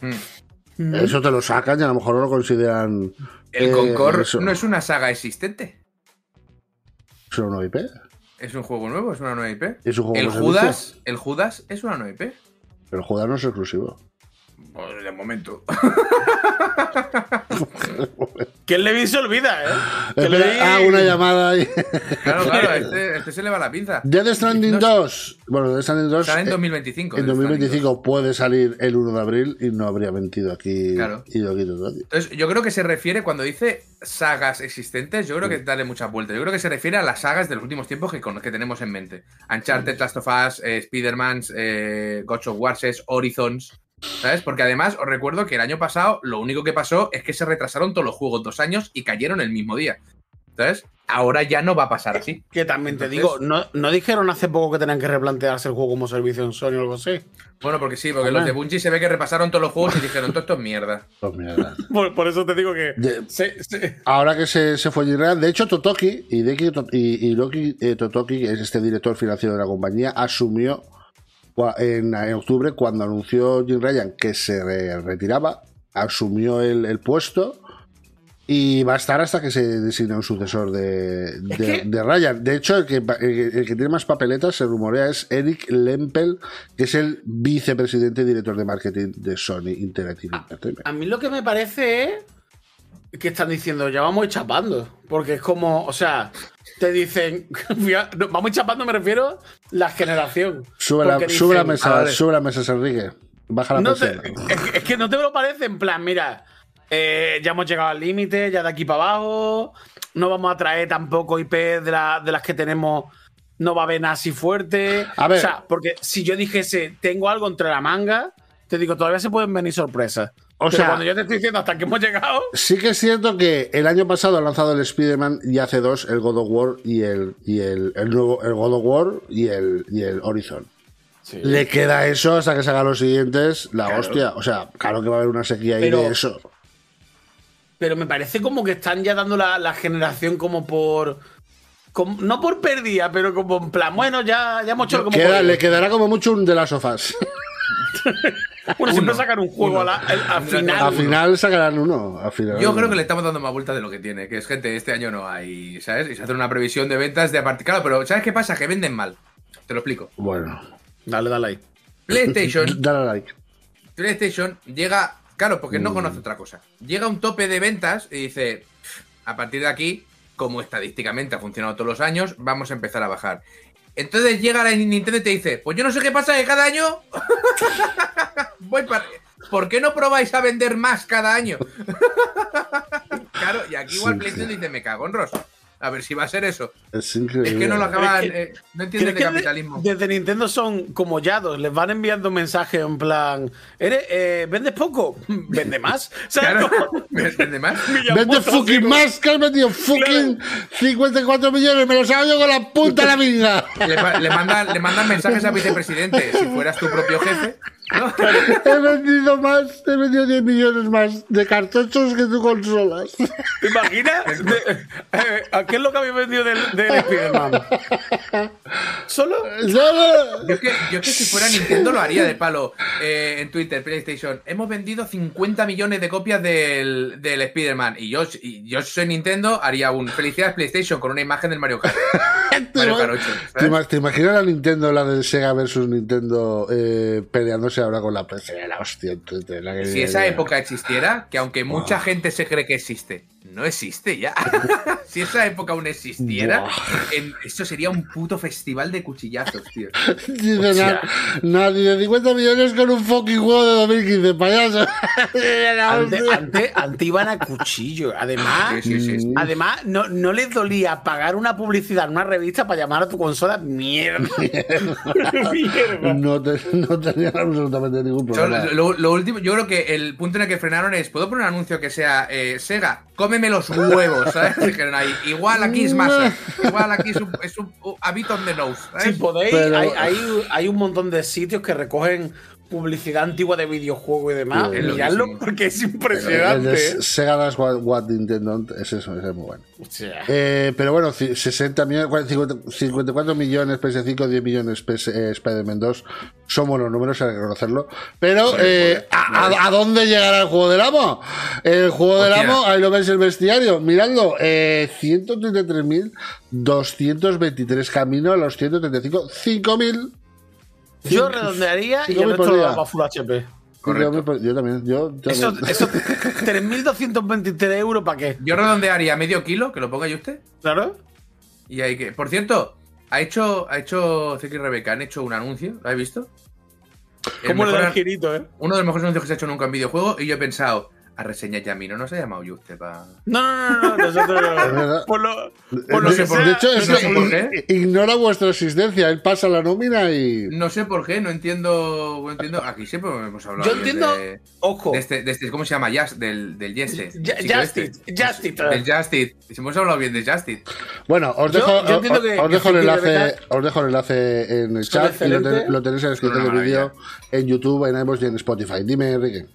Mm. Eso te lo sacan y a lo mejor no lo consideran. El eh, Concord eso. no es una saga existente. ¿Es una nueva IP? Es un juego nuevo, es una nueva IP. ¿Es un juego El servicio? Judas, el Judas es una nueva IP. Pero Judas no es exclusivo. Pues de momento. Que el Levi se olvida, ¿eh? Que Espera, Levi- ah, una llamada ahí. Claro, claro, este, este se le va la pinza. Death Stranding No, 2. Bueno, Death Stranding 2. Sale en eh, 2025. En Death Stranding 2025 puede salir el 1 de abril y no habría mentido aquí. Claro. aquí. Entonces, yo creo que se refiere, cuando dice sagas existentes, yo creo que dale muchas vueltas. Yo creo que se refiere a las sagas de los últimos tiempos que tenemos en mente. Uncharted, Last of Us, eh, Spider-Man, eh, God of War, Horizons. ¿Sabes? Porque además os recuerdo que el año pasado lo único que pasó es que se retrasaron todos los juegos dos años y cayeron el mismo día. ¿Sabes? Ahora ya no va a pasar así. Que también te digo, ¿no, ¿no dijeron hace poco que tenían que replantearse el juego como servicio en Sony o algo así? Bueno, porque sí, porque los de Bungie se ve que repasaron todos los juegos y dijeron, todo esto es mierda. Mierda. Por, por eso te digo que. De- se- se- Ahora que se, se fue Gilreal, de hecho Totoki y, Deki To- y, y Loki eh, Totoki, que es este director financiero de la compañía, asumió en, en octubre, cuando anunció Jim Ryan que se re- retiraba, asumió el, el puesto y va a estar hasta que se designe un sucesor de, de, Ryan. De hecho, el que, el, que- el que tiene más papeletas, se rumorea, es Eric Lempel, que es el vicepresidente y director de marketing de Sony Interactive Entertainment. A mí lo que me parece es que están diciendo, ya vamos a ir chapando. Porque es como, o sea, te dicen, no, vamos a ir chapando, me refiero la generación. Sube la, Porque sube la dicen, mesa, sube la mesa, Enrique. Baja la no te- presión. es, que- es que no te lo parece, en plan, mira, eh, ya hemos llegado al límite, ya de aquí para abajo, no vamos a traer tampoco IP de, la- de las que tenemos, no va a haber nada así fuerte. A ver. O sea, porque si yo dijese, tengo algo entre la manga, te digo, todavía se pueden venir sorpresas. O Pero sea- cuando yo te estoy diciendo hasta que hemos llegado, Sí que es cierto que el año pasado han lanzado el Spider-Man y hace dos el God of War y el, y el, el nuevo el God of War y el, y el Horizon. Le queda eso hasta que se hagan los siguientes, la hostia. O sea, claro que va a haber una sequía ahí Pero- de eso. Pero me parece como que están ya dando la, la generación como por. como- no por pérdida, pero como en plan, bueno, ya, ya hemos hecho como. Queda- por- le quedará como mucho un de las sofás. Bueno, siempre sacan un juego a la- al, al final. Al final sacarán uno. Al final Yo uno. creo que le estamos dando más vueltas de lo que tiene, que es gente, este año no hay, ¿sabes? Y se hace una previsión de ventas de aparte. Claro, pero ¿sabes qué pasa? Que venden mal. Te lo explico. Bueno, Dale, dale ahí. PlayStation, dale a like. PlayStation llega, claro, porque Mm. no conoce otra cosa. Llega a un tope de ventas y dice, a partir de aquí, como estadísticamente ha funcionado todos los años, vamos a empezar a bajar. Entonces llega la Nintendo y te dice, pues yo no sé qué pasa que cada año voy para... ¿Por qué no probáis a vender más cada año? claro, y aquí igual Sí, PlayStation dice, me cago en Ross. A ver si va a ser eso. Es increíble. Es que no lo acaban... Es que- eh, no entienden de ¿Crees que capitalismo. de- desde Nintendo son como yados, les van enviando mensajes en plan, ¿eres, eh, ¿vendes poco? Vende más. ¿Sabes? Claro, Como- ¿me vende más? Vende fucking así más que has metido fucking 54 millones. Me los hago yo con la punta de la minga. Le, le mandan, le mandan mensajes al vicepresidente. Si fueras tu propio jefe. He vendido más, he vendido 10 millones más de cartuchos que tu consolas. ¿Te imaginas? De- eh, ¿a ¿Qué es lo que habéis vendido del, del Spider-Man? ¿Solo? Yo que, yo que si fuera Nintendo lo haría de palo eh, en Twitter, PlayStation. Hemos vendido 50 millones de copias del, del Spider-Man. Y yo, y yo si soy Nintendo, haría un felicidades PlayStation con una imagen del Mario Kart. Mario Kart 8. ¿Te, ¿sabes? ima- te imaginas la Nintendo, la del Sega versus Nintendo, eh, peleándose ahora con la PC? La hostia, la que Si esa época existiera, que aunque mucha gente se cree que existe, no existe ya. si esa época aún existiera, en- eso sería un puto festival de cuchillazos, tío. Dice, na- nadie de 50 millones con un fucking juego de 2015, payaso. Antes, hostia. antes, antes iban a cuchillo. Además, Sí, sí, sí, sí. además no, no les dolía pagar una publicidad en una revista para llamar a tu consola mierda. mierda. No, te- no tenían absolutamente ningún Yo, problema. lo, lo último, yo creo que el punto en el que frenaron es, ¿puedo poner un anuncio que sea eh, Sega, cómeme los huevos? ¿sabes? Dijeron ahí, igual aquí es masa, igual aquí es un, es un, un a bit on the nose. ¿sabes? Si podéis, Pero- hay, hay, hay un montón de sitios que recogen publicidad antigua de videojuegos y demás. Sí, Miradlo sí. porque es impresionante. ¿eh? Sega das what, what Nintendo es eso, es muy bueno. O sea, Eh, pero bueno, ci- 60 millones, 50 54 millones PS5, 10 millones PS, eh, Spider-Man 2 son buenos números, hay que reconocerlo. Pero, eh, ¿a, a- a dónde llegará el juego del amo? El juego del amo, ahí lo veis el bestiario, miradlo, eh, 133.223 camino a los 135, 5.000. yo redondearía y cinco el resto lo daba Full HP. Correcto. Yo, también, yo Eso, también. eso 3.223 euros para qué, Yo redondearía medio kilo, que lo ponga yo usted. ¿claro? Y hay que. Por cierto, ha hecho, ha hecho Zeki y Rebeca, han hecho un anuncio, ¿lo habéis visto? El Como mejor- el girito, ¿eh? uno de los mejores anuncios que se ha hecho nunca en videojuego, y yo he pensado, a reseña Yami, ¿no nos ha llamado yo usted para. No, no, no, no, nosotros por lo, por lo de, que de sea, hecho, es no sé por qué. ignora vuestra existencia. Él pasa la nómina y. No sé por qué, no entiendo. No entiendo. Aquí siempre hemos hablado. Yo entiendo- De, ojo, de este, de este- ¿Cómo se llama? Just, del, del Yeste. Ya- el chico Justit, este. Justit. Del Justit. Si hemos hablado bien de Justit. Bueno, os dejo, yo os- que- os que dejo el enlace, os dejo el enlace en el chat y lo, ten- excelentes. lo tenéis en la descripción del vídeo en YouTube, en iVoox y en Spotify. Dime, Enrique.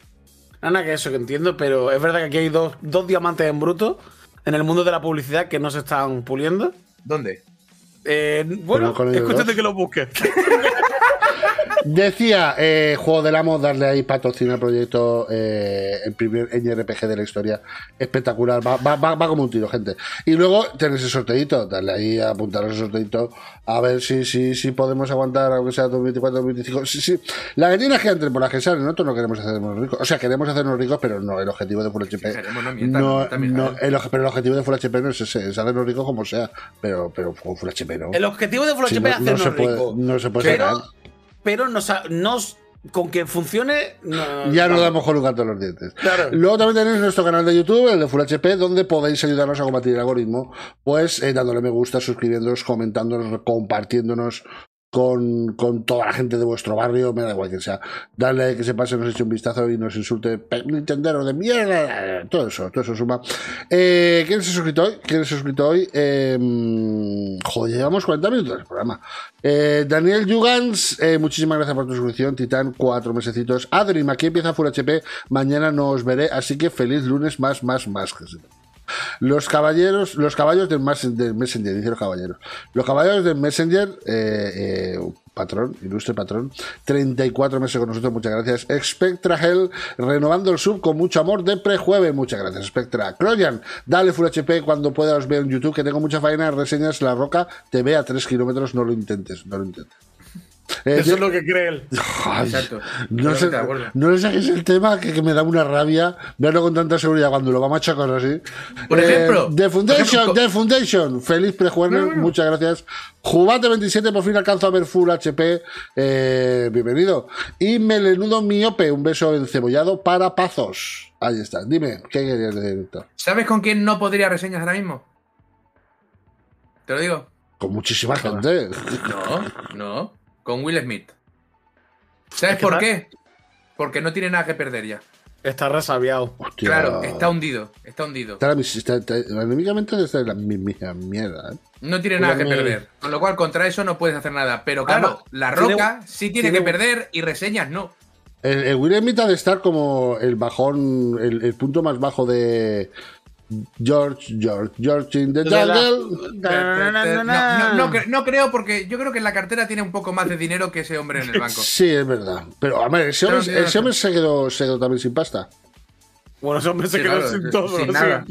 Nada que eso que entiendo, pero es verdad que aquí hay dos, dos diamantes en bruto en el mundo de la publicidad que no se están puliendo. ¿Dónde? Eh, bueno, es cuestión dos. de que lo busques. Decía, eh, Juego del Amo, darle ahí patrocina al proyecto, eh, el primer NRPG de la historia. Espectacular, va, va, va, va como un tiro, gente. Y luego tenéis el sorteito, darle ahí a apuntaros el sorteito, a ver si, si, si podemos aguantar, aunque sea 2024, 2025. Sí, sí. La que tiene es que entre por las que salen, nosotros no queremos hacernos ricos. O sea, queremos hacernos ricos, pero no, el objetivo de Full HP. no el, pero el objetivo de Full HP no es ese, es hacernos ricos como sea, pero, pero Full HP no. El objetivo de Full HP es no- no hacernos se puede- ricos. no se puede pero, sacar. pero nos, ha- nos- con que funcione. no- Ya nos vamos. damos con un los dientes. Claro. Luego también tenéis nuestro canal de YouTube, el de Full HP, donde podéis ayudarnos a combatir el algoritmo, pues eh, dándole me gusta, suscribiéndonos, comentándonos, compartiéndonos con, con toda la gente de vuestro barrio, me da igual que sea. Darle que se pase, nos eche un vistazo y nos insulte, "Pe- Nintendero de mierda, todo eso, todo eso suma. Eh, ¿Quién se ha suscrito hoy? ¿Quién se ha suscrito hoy? Eh, joder, llevamos 40 minutos del programa. Eh, Daniel Jugans, eh, muchísimas gracias por tu suscripción. Titán, cuatro mesecitos. Adrim, aquí empieza Full HP. Mañana no os veré, así que feliz lunes más, más, más. que. Los caballeros, los caballos del, Messenger, dice los caballeros. Los caballeros del Messenger, eh, eh, patrón, ilustre patrón, 34 meses con nosotros, muchas gracias. Spectra Hell, renovando el sub con mucho amor de prejueves, muchas gracias. Spectra. Croyan, dale Full HP cuando pueda, os veo en YouTube, que tengo mucha faena, reseñas La Roca, te ve a 3 kilómetros, no lo intentes, no lo intentes. Eh, Eso yo- es lo que cree él. Ay, Exacto. No, sé, de no le saques el tema que, que me da una rabia verlo con tanta seguridad cuando lo vamos a chacar así. Por ejemplo, The Foundation, ejemplo, The Foundation. Feliz prejueves, muchas gracias. Jubate27, por fin alcanzo a ver Full HP. Eh, bienvenido. Y Melenudo Miope, un beso encebollado para Pazos. Ahí está. Dime, ¿qué querías decir, Víctor? ¿Sabes con quién no podría reseñas ahora mismo? Te lo digo. Con muchísima gente. No, no. Con Will Smith. ¿Sabes Es que por qué? Porque no tiene nada que perder ya. Está resabiado. Hostia. Claro, está hundido. Está hundido. Está está- está- anímicamente está la misma mierda. ¿eh? No tiene nada que perder. Con lo cual, contra eso no puedes hacer nada. Pero claro, Además, La tiene- Roca sí tiene tiene- que perder y reseñas no. El, el Will Smith ha de estar como el bajón, el, el punto más bajo de George, George, George in the Jungle. No, no, no, no cre- no creo porque yo creo que en la cartera tiene un poco más de dinero que ese hombre en el banco. Sí, es verdad. Pero, a ver, ese hombre, Pero, ese hombre se, quedó, se quedó también sin pasta. Bueno, ese hombre se Sí, quedó claro, sin sin todo. sí. nada.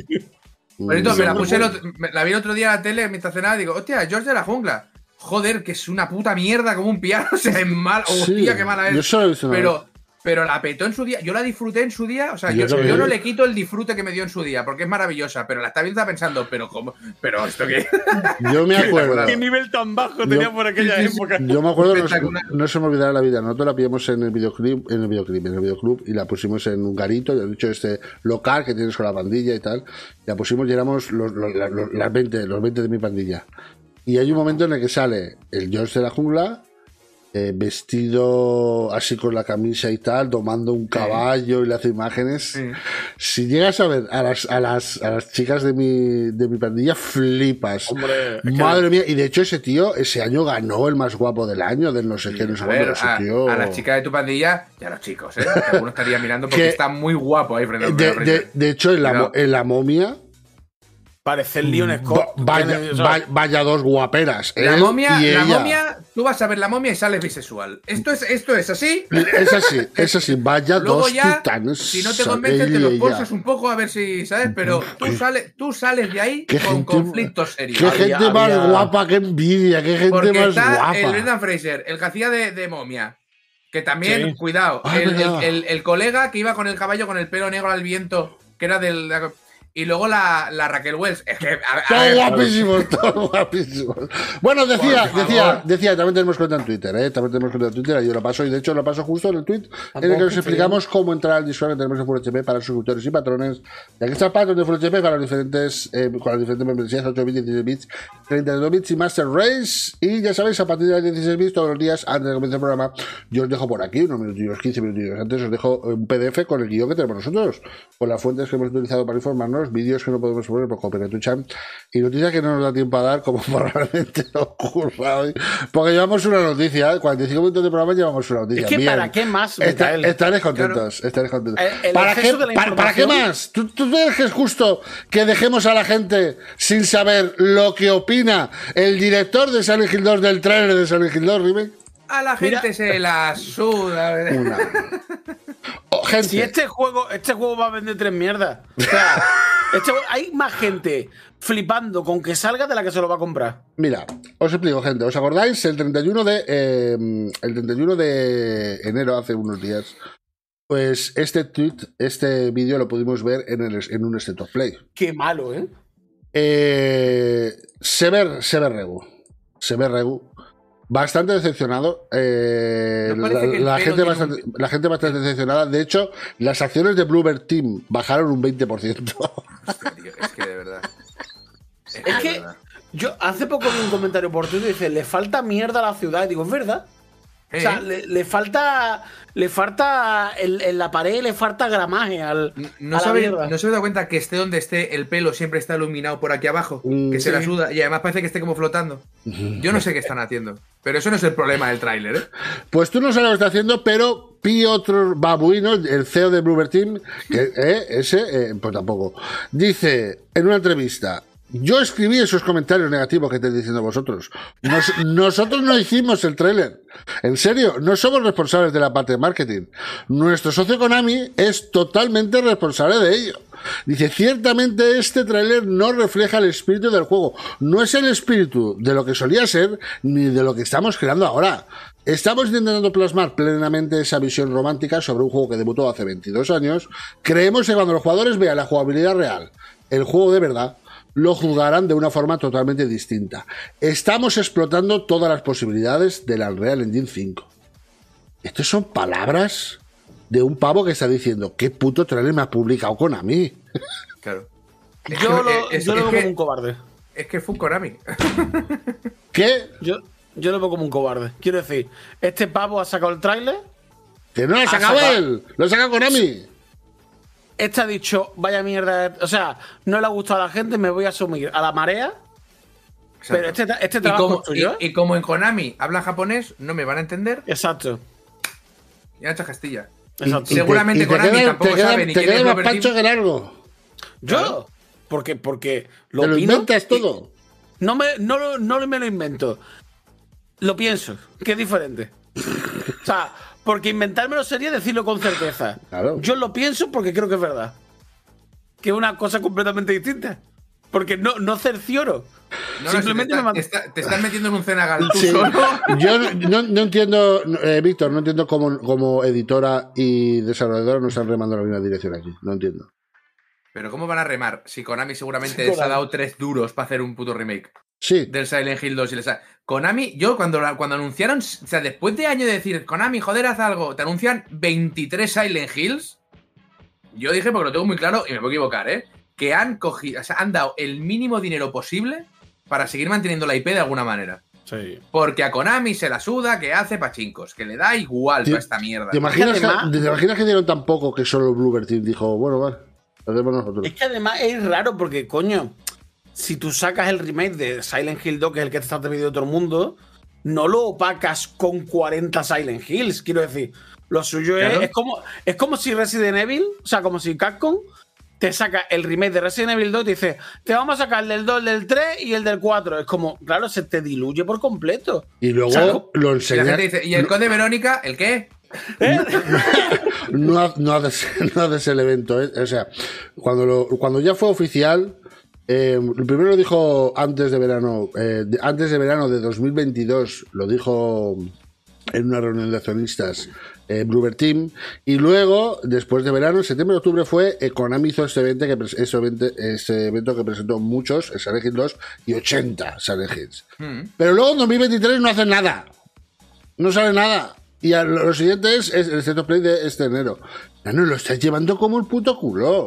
Mm. me la puse el otro- me- la vi el otro día en la tele mientras cenaba y digo, hostia, George de la jungla. Joder, que es una puta mierda como un piano, o sea, es mal, Sí, hostia, qué mala es. yo solo he visto una pero, pero la petó en su día, yo la disfruté en su día, o sea, Yo yo, yo no le quito el disfrute que me dio en su día, porque es maravillosa, pero la está viendo pensando, pero cómo, pero esto qué. Yo me acuerdo. ¿Qué nivel tan bajo tenía por aquella época? Yo me acuerdo, no, se me olvidará la vida. Nosotros la pillamos en el videoclip, en el videoclip, en el videoclub y la pusimos en un garito, ya he dicho este local que tienes con la pandilla y tal. La pusimos y éramos los, los, los- las 20, los 20 de mi pandilla. Y hay un momento en el que sale el George de la jungla, eh, vestido así con la camisa y tal, tomando un caballo y le hace imágenes. Sí. Si llegas a ver a las, a las, a las chicas de mi, de mi pandilla, flipas. Hombre, Madre mía, y de hecho ese tío ese año ganó el más guapo del año, del no sé qué, no sé A cuándo, a, tío. a las chicas de tu pandilla y a los chicos, ¿eh? Que alguno estaría mirando porque Que- está muy guapo ahí frente al de, de- de hecho, en la, en la momia, Parece el Leon Scott. va- vaya, Tiene- dos guaperas. La él momia, y la ella. momia, tú vas a ver la momia y sales bisexual. Esto es, esto es así. Es así, es así, vaya Luego dos ya, titanes. si no te convences, te los ella. bolsas un poco a ver si, ¿sabes? Pero tú sales, tú sales de ahí con gente- conflictos serios. Qué Había- gente más había- guapa, qué envidia, qué gente Porque más está guapa. el Brendan Fraser, el que hacía de, de momia. Que también, Sí. cuidado, Ah, el- el- el colega que iba con el caballo con el pelo negro al viento, que era del. Y luego la, la Raquel Wells. Es que. a- a Todos ver, guapísimos, todos guapísimos. Bueno, decía, decía, decía, también tenemos cuenta en Twitter, ¿eh? También tenemos cuenta en Twitter, yo lo paso, y de hecho lo paso justo en el tweet en el que os explicamos cómo entrar al Discord que tenemos en Full HP para suscriptores y patrones. Y aquí está el patrón de Full HP para los diferentes, eh, con las diferentes membresías, 8 bits, 16 bits, 32 bits y Master Race. Y ya sabéis, a partir de las 16 bits, todos los días, antes de comenzar el programa, yo os dejo por aquí, unos minutillos, 15 minutillos antes, os dejo un PDF con el guion que tenemos nosotros, con las fuentes que hemos utilizado para informarnos, vídeos que no podemos poner por copyright to Chan, y noticias que no nos da tiempo a dar, como probablemente ocurra hoy, porque llevamos una noticia, ¿eh? 45 minutos de programa llevamos una noticia. Es que Bien. ¿para qué más, Micael? estaréis contentos, estaréis contentos. El- el ¿Para, qué, para, para qué más? ¿Tú, ¿Tú crees que es justo que dejemos a la gente sin saber lo que opina el director de Hill 2 del trailer de Hill 2 Remake? A la gente Mira. se la suda. Una. Oh, gente, Si este juego, este juego va a vender tres mierdas. O sea, este juego- hay más gente flipando con que salga de la que se lo va a comprar. mira, os explico, gente. ¿Os acordáis? El 31 de, eh, el 31 de enero, hace unos días, pues este tweet, este vídeo lo pudimos ver en, el, en un State of Play. Qué malo, ¿eh? Eh, se ve, se ve regu. Se ve regu. Bastante decepcionado. Eh, ¿No parece la, gente bastante, la gente bastante decepcionada. De hecho, las acciones de Bluebird Team bajaron un 20%. Hostia, tío, es que de verdad. Es que verdad. yo hace poco vi un comentario por Twitter y dice, le falta mierda a la ciudad. Y digo, es verdad. O sea, le, le falta. Le falta. En, en la pared le falta gramaje al. ¿No a mierda. ¿No se da cuenta que esté donde esté el pelo siempre está iluminado por aquí abajo? Mm, que se la suda y además parece que esté como flotando. Yo no sé qué están haciendo. Pero eso no es el problema del tráiler, ¿eh? Pues tú no sabes lo que está haciendo, pero Piotr Babuino, el CEO de Bluebird Team, que eh, ese, eh, pues tampoco, dice en una entrevista. Yo escribí esos comentarios negativos que estáis diciendo vosotros. Nos- nosotros no hicimos el tráiler. En serio, no somos responsables de la parte de marketing. Nuestro socio Konami es totalmente responsable de ello. Dice, ciertamente este tráiler no refleja el espíritu del juego. No es el espíritu de lo que solía ser ni de lo que estamos creando ahora. Estamos intentando plasmar plenamente esa visión romántica sobre un juego que debutó hace 22 años. Creemos que cuando los jugadores vean la jugabilidad real, el juego de verdad, lo juzgarán de una forma totalmente distinta. Estamos explotando todas las posibilidades del Unreal Engine 5. Estas son palabras de un pavo que está diciendo, ¿qué puto trailer me ha publicado Konami? Claro. Es Yo lo, es- yo lo es veo que- como un cobarde. Es que fue un Konami. ¿Qué? Yo, yo lo veo como un cobarde. Quiero decir, este pavo ha sacado el tráiler. Que no lo ha sacado- él, lo ha sacado Konami. Este ha dicho, vaya mierda. O sea, no le ha gustado a la gente, me voy a asumir a la marea. Pero este, este y, trabajo como, es tuyo, y- ¿eh? y como en Konami hablan japonés, no me van a entender. Exacto. Y Ancha Castilla. exacto. Y Seguramente y te Konami queda- tampoco te queda- sabe ni Te queda más pancho que largo. Yo. Porque, porque lo Te lo opino inventas todo. No, me, no, lo- no me lo invento. Lo pienso, que es diferente. o sea, porque inventármelo sería decirlo con certeza. Claro. Yo lo pienso porque creo que es verdad. Que es una cosa completamente distinta. Porque no, no cercioro. No, no, Simplemente si me te, está- te, está- te estás metiendo en un cenagal tú Sí. solo. Yo no, no- no entiendo, eh, Víctor, no entiendo cómo, cómo editora y desarrolladora no están remando en la misma dirección aquí. No entiendo. Pero ¿cómo van a remar? Si Konami seguramente Sí, les ha dado tres duros para hacer un puto remake Sí, del Silent Hill 2 y les ha... Konami, yo cuando, cuando anunciaron, o sea, después de años de decir, Konami, joder, haz algo, te anuncian 23 Silent Hills, yo dije, porque lo tengo muy claro, y me puedo equivocar, ¿eh? Que han cogido, o sea, han dado el mínimo dinero posible para seguir manteniendo la IP de alguna manera. Sí. Porque a Konami se la suda que hace pachincos, que le da igual toda esta mierda. ¿Te imaginas, que, además- ¿te imaginas que dieron tan poco que solo Bluebird Team dijo, bueno, vale, lo hacemos nosotros? Es que además es raro porque, coño, si tú sacas el remake de Silent Hill 2, que es el que te está pidiendo todo el mundo, no lo opacas con 40 Silent Hills. Quiero decir, lo suyo es- Claro. es, como, es como si Resident Evil, o sea, como si Capcom te saca el remake de Resident Evil 2 y te dice, te vamos a sacar el del 2, el del 3 y el del 4. Es como, claro, se te diluye por completo. Y luego o sea, lo Y la enseñan. gente dice, ¿y el Conde Verónica? ¿El qué? no, ha- no haces, no haces el evento. ¿eh? O sea, cuando, lo- cuando ya fue oficial, eh, el primero lo dijo antes de verano, eh, de- antes de verano de 2022, lo dijo en una reunión de accionistas eh, Bluebird Team, y luego, después de verano, en septiembre octubre fue, eh, Konami hizo este evento, que, pres- este evento, este evento que presentó muchos, Silent Hill 2 y 80 Silent Hills. Mm. Pero luego en 2023 no hacen nada. No sale nada. Y a lo, lo siguiente es, es el State of Play de este enero. Ya no lo estás llevando como el puto culo.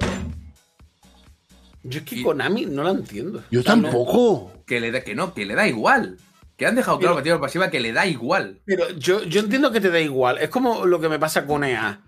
Yo es que Y- Konami no la entiendo. Yo tampoco. Que le da, que no, que le da igual. Que han dejado claro Pero- activa o pasiva que le da igual. Pero yo, yo entiendo que te da igual. Es como lo que me pasa con EA.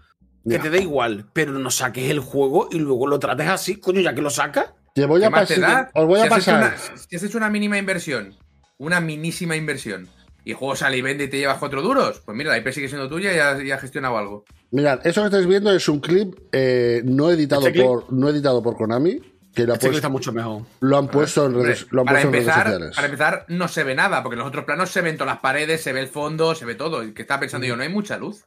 Que Ya. te da igual, pero no saques el juego y luego lo trates así, coño, ya que lo sacas. Te voy ¿Qué a pasar. da? Os voy si a has pasar. una- si has hecho una mínima inversión, una minísima inversión, y el juego sale y vende y te llevas cuatro duros, pues mira, la IP sigue siendo tuya y has, y has gestionado algo. Mirad, eso que estáis viendo es un clip eh, no editado ¿Este clip? por no editado por Konami. Que lo, Este puesto- está mucho mejor. lo han puesto en redes, lo han para, puesto en redes empezar, sociales. para empezar, no se ve nada, porque en los otros planos se ven todas las paredes, se ve el fondo, se ve todo. Y que estaba pensando yo, no hay mucha luz.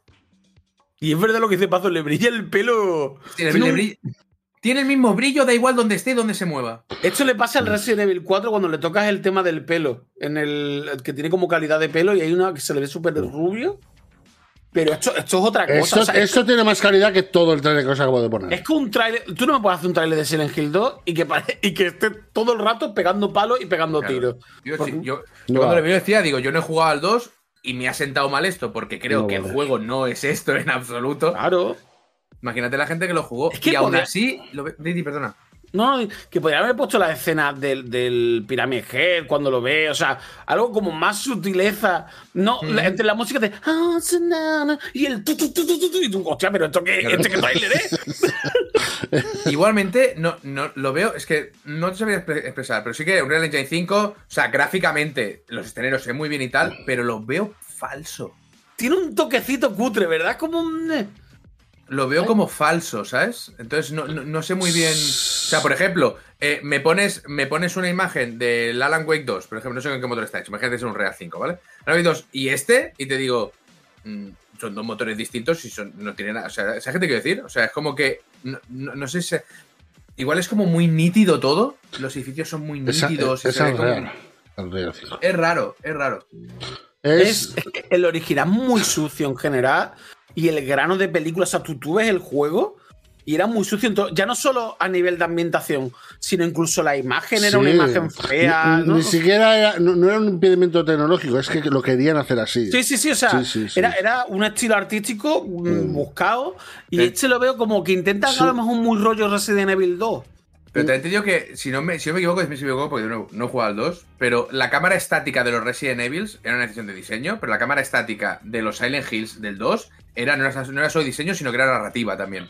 Y es verdad lo que dice Pazo, le brilla el pelo. Tiene, le el mismo brillo, da igual donde esté y donde se mueva. Esto le pasa al Resident Evil 4 cuando le tocas el tema del pelo. En el el que tiene como calidad de pelo y hay una que se le ve súper rubio. Pero esto, esto es otra cosa. Esto, o sea, esto tiene más calidad que todo el trailer que os acabo de poner. Es que un trailer. Tú no me puedes hacer un trailer de Silent Hill 2 y que, pare- y que esté todo el rato pegando palos y pegando Claro. tiros. Yo, sí, yo- No. yo cuando le decía, digo, yo no he jugado al 2 y me ha sentado mal esto, porque creo No que vale. el juego no es esto en absoluto. Claro. Imagínate la gente que lo jugó. Es que y aún así. Lo Didi, perdona. No, que podrían haber puesto la escena del, del Pyramid Head cuando lo ve, o sea, algo como más sutileza. No, la- entre la música de "Ah, Sanana", y el tu, tu, tu, tu, tu, tu, y tú, hostia, pero esto qué, Claro. este trailer es. Igualmente, no, no lo veo, es que no te sabría expre- expresar, pero sí que Unreal Engine 5, o sea, gráficamente los escenarios se ven muy bien y tal, pero lo veo falso. Tiene un toquecito cutre, ¿verdad? Como un. Eh, Lo veo como falso, ¿sabes? Entonces no, no- no sé muy bien. O sea, por ejemplo, eh, me, pones, me pones una imagen del Alan Wake 2, por ejemplo, no sé con qué motor está hecho, imagínate es un Real 5, ¿vale? Alan Wake 2 y este, y te digo, mm, son dos motores distintos y son, no tienen nada. O sea, ¿sabes qué te quiero decir? O sea, es como que. No, no- no sé si. Igual es como muy nítido todo. Los edificios son muy Esa- nítidos. y es se ve el como- real. Es raro, es raro. Es, Es, es que el original muy sucio en general. Y el grano de película, o sea, tú, tú ves el juego y era muy sucio. en todo- ya no solo a nivel de ambientación, sino incluso la imagen era una imagen fea. Ni, ¿no? ni siquiera era, no, no era un impedimento tecnológico, es que lo querían hacer así. Sí, sí, sí, o sea, Sí, sí, sí. Era, era un estilo artístico mm, buscado y Sí. este lo veo como que intenta a lo mejor muy rollo Resident Evil 2. Pero también te digo que, si no me, si no me equivoco, si me equivoco, porque nuevo, no he jugado al 2, pero la cámara estática de los Resident Evil era una decisión de diseño, pero la cámara estática de los Silent Hills del 2 era, no, era, no era solo diseño, sino que era narrativa también.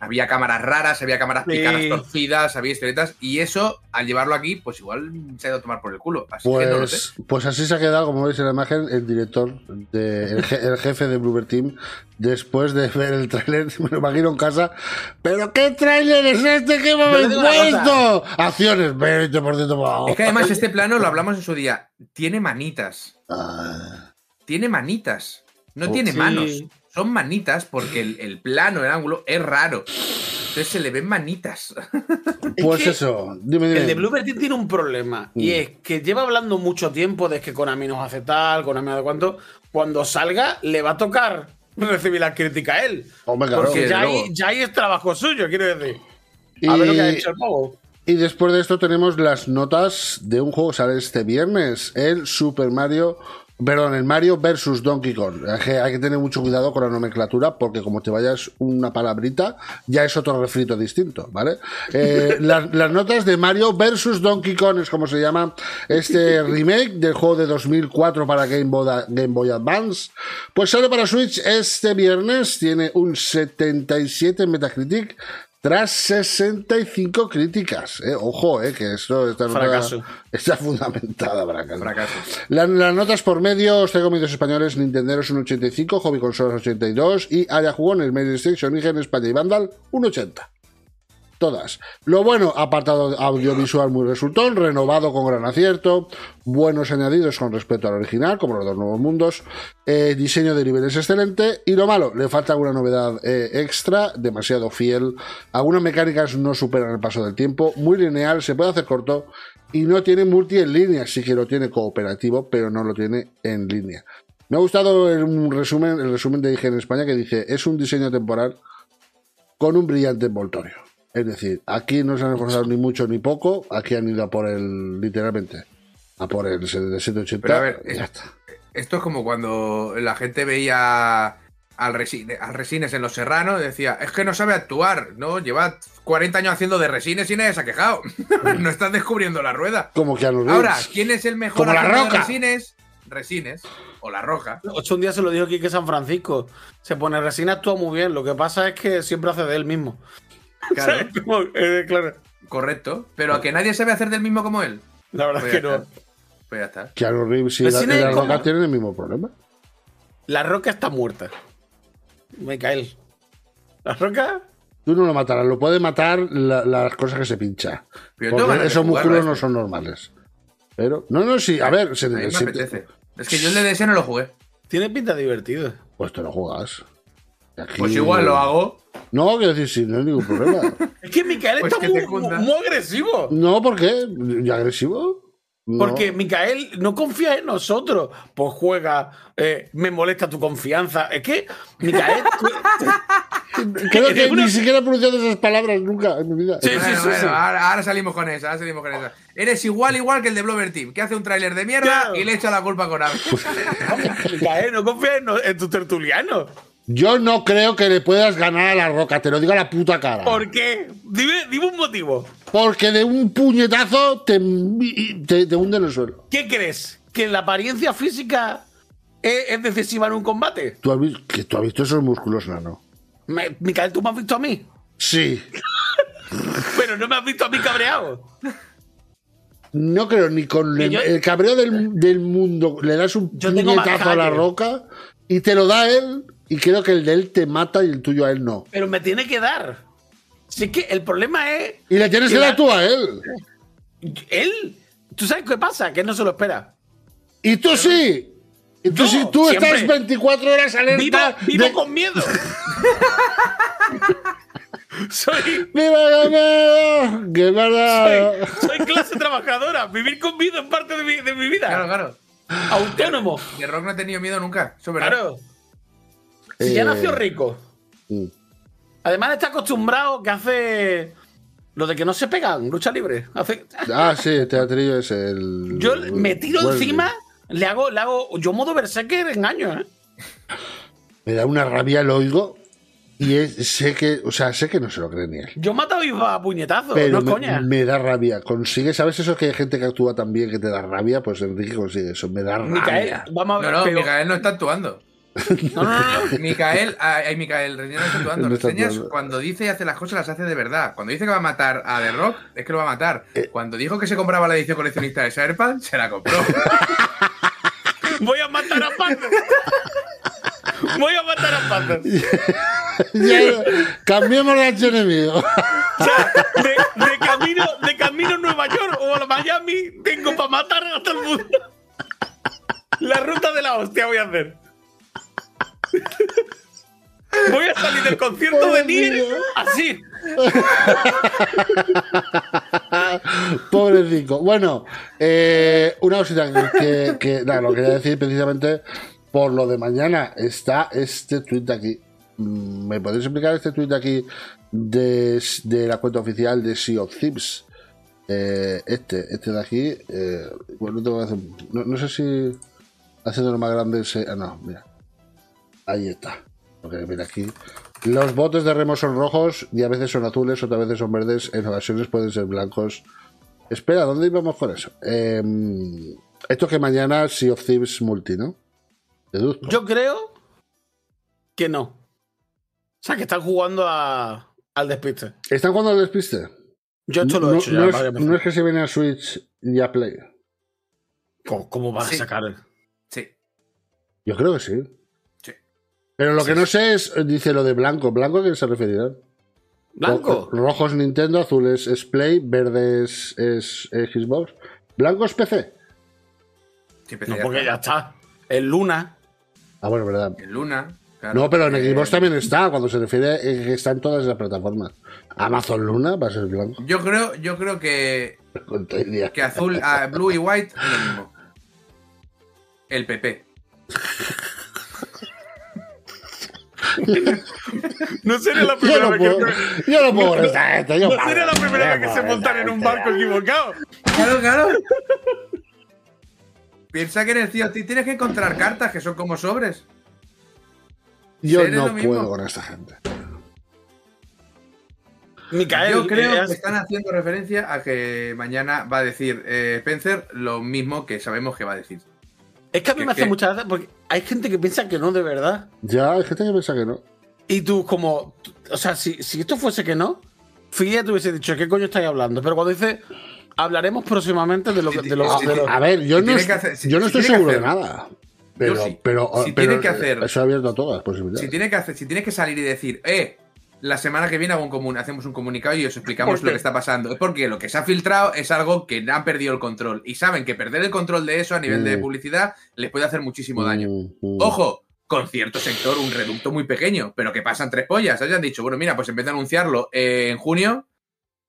Había cámaras raras, había cámaras Sí. picadas torcidas, había historietas, y eso, al llevarlo aquí, pues igual se ha ido a tomar por el culo. Así que no lo sé. Pues, pues así se ha quedado, como veis en la imagen, el director, de, el, je- el jefe de Bloober Team, después de ver el tráiler, me lo imagino en casa. ¿Pero qué tráiler es este que me habéis puesto? Acciones, 20% por. Es que además este plano, lo hablamos en su día, tiene manitas. Ah, tiene manitas. No Oh, tiene sí. manos. Son manitas porque el, el plano, el ángulo, es raro. Entonces se le ven manitas. pues que eso, dime, dime. El de Bluebird Team tiene un problema y Mm. es que lleva hablando mucho tiempo de que Konami nos hace tal, Konami hace cuánto. Cuando salga, le va a tocar recibir la crítica a él. Hombre, claro. Porque ya ahí, ya ahí es trabajo suyo, quiero decir. A ver lo que ha hecho el pavo. Y después de esto tenemos las notas de un juego que sale este viernes, el Super Mario, perdón, el Mario versus Donkey Kong. Hay que, tener mucho cuidado con la nomenclatura porque como te vayas una palabrita, ya es otro refrito distinto, ¿vale? Eh, las, las notas de Mario versus Donkey Kong es como se llama este remake del juego de 2004 para Game Boy, Game Boy Advance. Pues sale para Switch este viernes, tiene un 77 en Metacritic, tras 65 críticas. eh. Ojo, eh, que esto está, Fracaso. está fundamentada, fracaso. Fracaso. La- Las, notas por medio, os traigo medios españoles, Nintendo es un 85, Hobby Consolas 82 y Área Jugones, Mail Station, Origen, España y Vandal un 80. Todas. Lo bueno, apartado audiovisual muy resultón, renovado con gran acierto, buenos añadidos con respecto al original, como los dos nuevos mundos, eh, diseño de niveles excelente, y lo malo, le falta alguna novedad eh, extra, demasiado fiel, algunas mecánicas no superan el paso del tiempo, muy lineal, se puede hacer corto, y no tiene multi en línea, sí que lo tiene cooperativo, pero no lo tiene en línea. Me ha gustado el resumen, el resumen de IG en España que dice, es un diseño temporal con un brillante envoltorio. Es decir, aquí no se han esforzado ni mucho ni poco, aquí han ido a por el, literalmente, a por el 780. Pero a ver, y ya es- está. Esto es como cuando la gente veía al, Resines, al Resines en Los Serranos y decía, es que no sabe actuar, ¿no? Lleva 40 años haciendo de Resines y nadie se ha quejado. no estás descubriendo la rueda. Como que a los Ahora, ¿quién es el mejor Como La de. Resines? Resines. O La Roja. Ocho un día se lo dijo aquí que San Francisco. Se pone resina, actúa muy bien. Lo que pasa es que siempre hace de él mismo. Claro, ¿Sabes? Como, eh, claro. correcto. Pero a que nadie sabe hacer del mismo como él. La verdad Pues es ya que no. está. Pues ya está. Keanu Reeves y la, si no la como- Roca tienen el mismo problema. La roca está muerta. Michael. ¿La roca? Tú no lo matarás, lo puede matar la- las cosas que se pincha. Pero Porque esos músculos no son normales. Pero, no, no, sí, a ver, se, A mí me se- apetece. Es que yo el DDS no lo jugué. Tiene pinta divertido. pues te lo juegas. Aquí- Pues igual lo hago. No, quiero decir, sí, no hay ningún problema. Es que Micael Pues está que te muy, muy agresivo. no, ¿por qué? ¿Y agresivo? No. Porque Micael no confía en nosotros. Pues juega, eh, me molesta tu confianza. Es que, Micael. tú- Creo que ni siquiera he pronunciado esas palabras nunca en mi vida. Sí, sí, Bueno, sí, bueno, sí. Ahora, ahora salimos con esa, ahora salimos con esa. Eres igual, igual que el de Blover Team, que hace un tráiler de mierda Claro. y le echa la culpa con Konami. Micael, no confía en, en tu tertuliano. Yo no creo que le puedas ganar a la roca, te lo digo a la puta cara. ¿Por qué? Dime, dime un motivo. Porque de un puñetazo te, te, te hunde en el suelo. ¿Qué crees? ¿Que la apariencia física es, es decisiva en un combate? ¿Tú has, visto, que ¿Tú has visto esos músculos, nano? Me- Micael, ¿tú me has visto a mí? Sí. Pero no me has visto a mí cabreado. No creo ni con el, yo- el cabreo del, del mundo. Le das un puñetazo a la roca y te lo da él. Y creo que el de él te mata y el tuyo a él no. Pero me tiene que dar. Si es que el problema es. Y le tienes que que dar la- tú a él. Él. ¿Tú sabes qué pasa? Que él no se lo espera. Y tú sí. Y tú sí, tú siempre. estás 24 horas Vivo, alerta. vivo de- con miedo. soy, ¡Viva! ¡Qué verdad! soy, soy clase trabajadora. Vivir con miedo es parte de mi, de mi vida. Claro, claro. Autónomo. De Rock no he tenido miedo nunca. Eso es verdad. Claro. Si ya Eh, nació rico. Además está acostumbrado que hace. Lo de que no se pegan, lucha libre. Hace- Ah, sí, el teatrillo es el. Yo me tiro Bueno, encima, le hago, le hago. Yo modo berserker engaño, ¿eh? Me da una rabia el oigo. Y es- sé que, o sea, sé que no se lo cree ni él. Yo mato a puñetazos, Pero no es me, coña. me da rabia. Consigue, ¿sabes eso que hay gente que actúa tan bien que te da rabia? Pues Enrique consigue eso, me da Micael, rabia. vamos a ver. No, no, pero- Micael no está actuando. no, no, no, no. Micael, ay, Micael, Reseñas no Reseñas, cuando dice y hace las cosas, las hace de verdad. Cuando dice que va a matar a The Rock, es que lo va a matar. Eh. Cuando dijo que se compraba la edición coleccionista de Cyberpunk, se la compró. Voy a matar a Panda. Voy a matar a Panda. Cambiemos de enemigo. O sea, de, de camino, de camino a Nueva York o a Miami, tengo para matar a todo el mundo. La ruta de la hostia voy a hacer. Voy a salir del concierto de Nier así. Pobrecito. Bueno, eh, una cosita que, que, nada, lo quería decir precisamente por lo de mañana. Está este tweet de aquí. Mm, ¿Me podéis explicar este tweet de aquí de, de la cuenta oficial de Sea of Thieves? Eh, este, este de aquí. eh, bueno, tengo que hacer- no, no sé si haciéndolo más grande. Se, ah, no, mira. Ahí está. Ok, mira aquí. Los botes de remo son rojos y a veces son azules, otras veces son verdes, en ocasiones pueden ser blancos. Espera, ¿dónde íbamos con eso? Eh, esto que mañana Sea of Thieves multi, ¿no? Deduzco. Yo creo que no. O sea, que están jugando a- al despiste. ¿Están jugando al despiste? Yo esto lo no, he hecho ya. no es, veces. no es que se viene a Switch y a Play. ¿Cómo, cómo vas Sí. a sacar? Sí. Yo creo que. Sí. Pero lo que no sé es, dice lo de blanco. ¿Blanco a qué se referirá? ¿Blanco? Ro- Rojo es Nintendo, azul es, es Play, verde es, es Xbox. ¿Blanco es PC? Sí, empecé No, ya porque está. ya está. El Luna. Ah, bueno, verdad. En Luna. claro. No, pero en Eh, Xbox también está, cuando se refiere a que está en todas las plataformas. Amazon Luna va a ser blanco. Yo creo, yo creo que, el día. que azul, ah, blue y white es lo mismo. El PP. No sería la Yo primera no vez puedo, que. yo no puedo con esta gente. Yo No paro. sería la primera vez que se montan en un barco equivocado. Claro, claro. Piensa que en el tío tienes que encontrar cartas que son como sobres. Yo no puedo con esta gente. Micael, Yo creo que están haciendo referencia a que mañana va a decir eh, Spencer lo mismo que sabemos que va a decir. Es que a mí me hace que- mucha gracia porque hay gente que piensa que no de verdad. Ya, hay gente que piensa que no. Y tú, como. O sea, si, si esto fuese que no, Figueroa te hubiese dicho, ¿qué coño estáis hablando? Pero cuando dice, hablaremos próximamente de lo que. De lo, de A ver, yo Si no, hacer- si- yo no si estoy seguro de nada. Pero, sí. pero, Si pero tiene que hacer- Eso ha abierto a todas las posibilidades. Si tiene que hacer, si tiene que salir y decir, eh, la semana que viene hago un comun- hacemos un comunicado y os explicamos ¿Por lo que está pasando. Es porque lo que se ha filtrado es algo que han perdido el control. Y saben que perder el control de eso a nivel de Mm. publicidad les puede hacer muchísimo daño. Mm, mm. Ojo, con cierto sector, un reducto muy pequeño, pero que pasan tres pollas. Hayan dicho, bueno, mira, pues en vez de anunciarlo eh, en junio,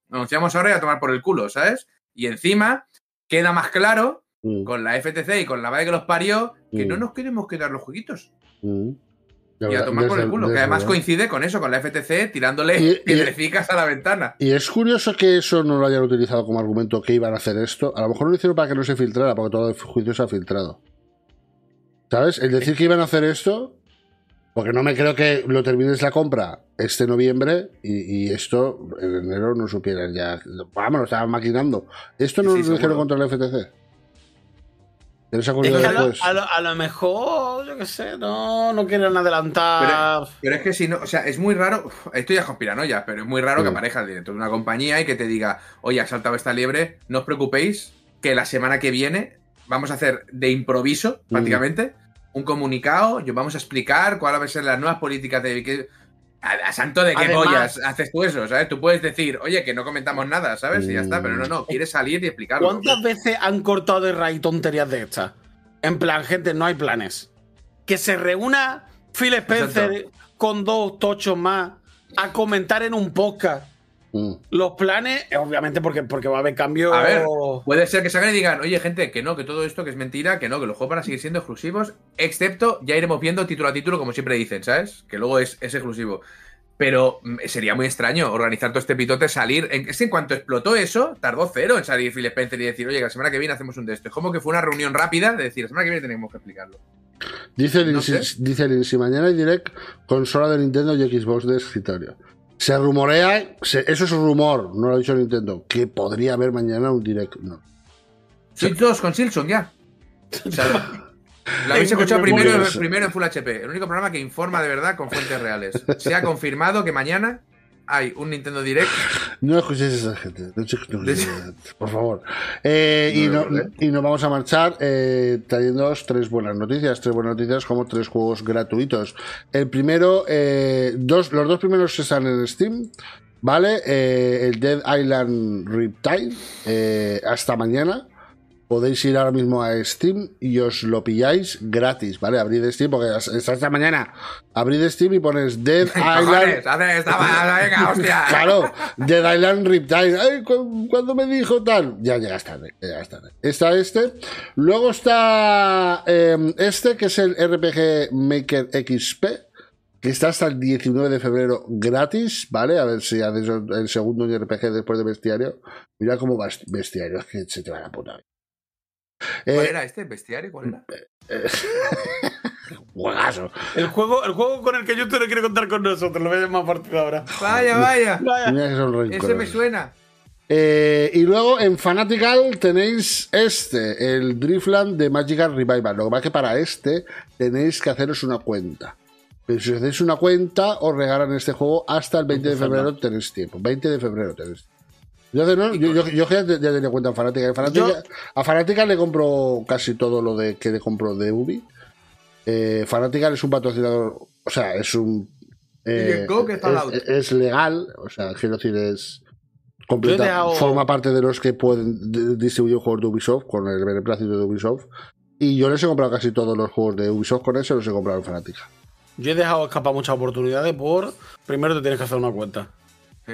lo anunciamos ahora y a tomar por el culo, ¿sabes? Y encima queda más claro Mm, con la FTC y con la madre que los parió que Mm. no nos queremos quedar los jueguitos. Y a tomar por el culo, que además coincide con eso, con la FTC tirándole Y- y- piedrecicas a la ventana. Y es curioso que eso no lo hayan utilizado como argumento que iban a hacer esto. A lo mejor lo hicieron para que no se filtrara, porque todo el juicio se ha filtrado. ¿Sabes? El decir que iban a hacer esto, porque no me creo que lo termines la compra este noviembre y, y esto en enero no supieran ya. Vamos, lo estaban maquinando. Esto no Sí, lo dijeron contra la FTC. ¿Tienes Es ocurrido que a, lo, después? a lo- a lo mejor, yo qué sé, no, no quieren adelantar. Pero es que si no, o sea, es muy raro, esto ya es conspiranoia, pero es muy raro que aparezca el director de una compañía y que te diga, oye, ha saltado esta liebre, no os preocupéis, que la semana que viene vamos a hacer de improviso, Mm. prácticamente, un comunicado, y os vamos a explicar cuáles van a ser las nuevas políticas de... que- a, a santo de qué Además- pollas haces tú eso, ¿sabes? Tú puedes decir, oye, que no comentamos nada, ¿sabes? Y ya está, pero no, no, quieres salir y explicarlo. ¿Cuántas veces han cortado de raíz tonterías de estas? En plan, gente, no hay planes. Que se reúna Phil Spencer Exacto. con dos tochos más a comentar en un podcast Mm. los planes, eh, obviamente porque, porque va a haber cambio. A ver, puede ser que salgan y digan, oye, gente, que no, que todo esto que es mentira, que no, que los juegos van a seguir siendo exclusivos, excepto ya iremos viendo título a título, como siempre dicen, ¿sabes? Que luego es, es exclusivo. Pero mm, sería muy extraño organizar todo este pitote, salir. En, es que en cuanto explotó eso, tardó cero en salir Phil Spencer y decir, oye, que la semana que viene hacemos un de esto. Es como que fue una reunión rápida de decir, la semana que viene tenemos que explicarlo. Dice No Lindsay, sé. dice Lindsay, mañana hay direct consola de Nintendo y Xbox de escritorio. Se rumorea, se- eso es un rumor, no lo ha dicho Nintendo, que podría haber mañana un direct. No. Switch 2 con Silson ya. O sea, lo habéis escuchado primero, primero en Full HP. El único programa que informa de verdad con fuentes reales. Se ha confirmado que mañana hay un Nintendo Direct. No escuchéis a esa gente, no escuchéis- por favor. Eh, y, No, ¿eh? y nos vamos a marchar eh, trayéndoos tres buenas noticias, tres buenas noticias como tres juegos gratuitos. El primero, eh, dos, los dos primeros están en Steam. ¿Vale? El Dead Island Riptide, hasta mañana. Podéis ir ahora mismo a Steam y os lo pilláis gratis, ¿vale? Abrid Steam, porque hasta esta mañana abrid Steam y pones Dead Island. ¡Cojones! ¡Hace esta mala, venga, hostia! Claro, Dead Island Riptide. Ay, cu- cuando me dijo tal. Ya llegas tarde, ya llegas tarde. Está este. Luego está eh, este, que es el RPG Maker XP. Que está hasta el 19 de febrero gratis, ¿vale? A ver si haces el segundo RPG después de Bestiario. Mira cómo va Bestiario, es que se te va la puta. ¿Cuál Eh, era este? ¿Bestiario? ¿Cuál era? juegazo. El juego, el juego con el que YouTube no quiere contar con nosotros, lo voy a llamar a partir de ahora. Vaya, vaya. Vaya. Ese me suena. Eh, y luego en Fanatical tenéis este, el Driftland de Magical Revival. Lo que pasa es que para este tenéis que haceros una cuenta. Pero si os hacéis una cuenta, os regalan este juego hasta el 20 de febrero. Tenéis tiempo. 20 de febrero tenéis tiempo. No, yo, yo, yo ya, ya tenía cuenta en Fanatical. En Fanatical- A Fanatical le compro casi todo lo de que le compro de Ubi. Eh, Fanatical es un patrocinador, o sea, es un. eh, el Go que está al lado. es, es legal, o sea, quiero decir, es. Completa, Forma parte de los que pueden distribuir juegos de Ubisoft con el beneplácito de Ubisoft. Y yo les he comprado casi todos los juegos de Ubisoft con eso, los he comprado en Fanatical. Yo he dejado escapar muchas oportunidades por. Primero te tienes que hacer una cuenta. Sí.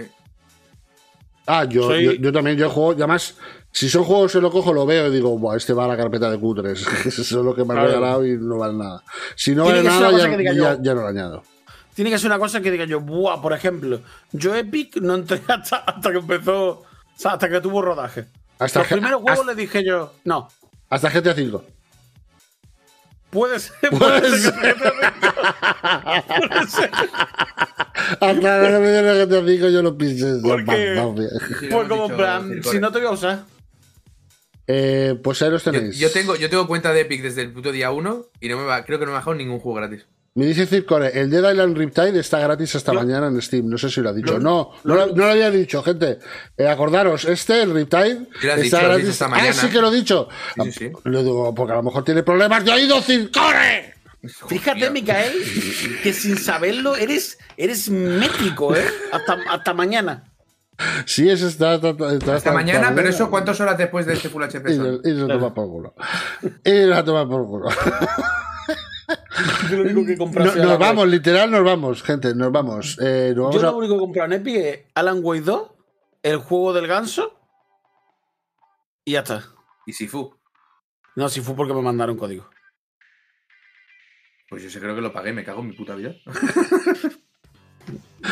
Ah, yo, Soy- yo, yo también, yo juego, además, si son juegos que lo cojo, lo veo y digo, Buah, este va a la carpeta de cutres. Eso es lo que me Claro. regalado y no vale nada. Si no vale nada, ya, ya- yo. ya no lo añado. Tiene que ser una cosa que diga yo, buah, por ejemplo, yo Epic no entré hasta, hasta que empezó, o sea, hasta que tuvo rodaje. Hasta, Los primeros juegos hasta, le dije yo, no, hasta GTA V. puede ser, puede ser que puede ser. Hasta que GTA V yo lo pisé. ¿Por qué? Vamos bien. Sí, lo Pues como en plan, si no te voy a usar. Eh, pues ahí los Yo, tenéis. yo tengo, yo tengo cuenta de Epic desde el puto día 1 y no me va, creo que no me ha bajado ningún juego gratis. Me dice Circore, el Dead Island Riptide está gratis hasta Lo- mañana en Steam. No sé si lo ha dicho. Lo- no, no, lo, no lo había dicho, gente. Eh, acordaros, este, el Riptide, lo está dicho, lo gratis. dicho esta ah, mañana. sí que lo he dicho. Sí, sí, sí. Lo digo porque a lo mejor tiene problemas de oído, Circore. Fíjate. Micael, que sin saberlo eres, eres métrico, ¿eh? Hasta, hasta mañana. Sí, eso está. está- está- Hasta está- mañana, pero eso, ¿cuántas horas después de este Full HP Y, y se toma por culo. Y se toma por culo. Yo lo único que No- nos vamos, literal, nos vamos, gente, nos vamos. Eh, nos. Yo a- lo único que he comprado en Epic es Alan Wake 2, el juego del ganso y ya está. Y Sifu. No, si fue porque me mandaron código. Pues yo sé, creo que lo pagué, me cago en mi puta vida.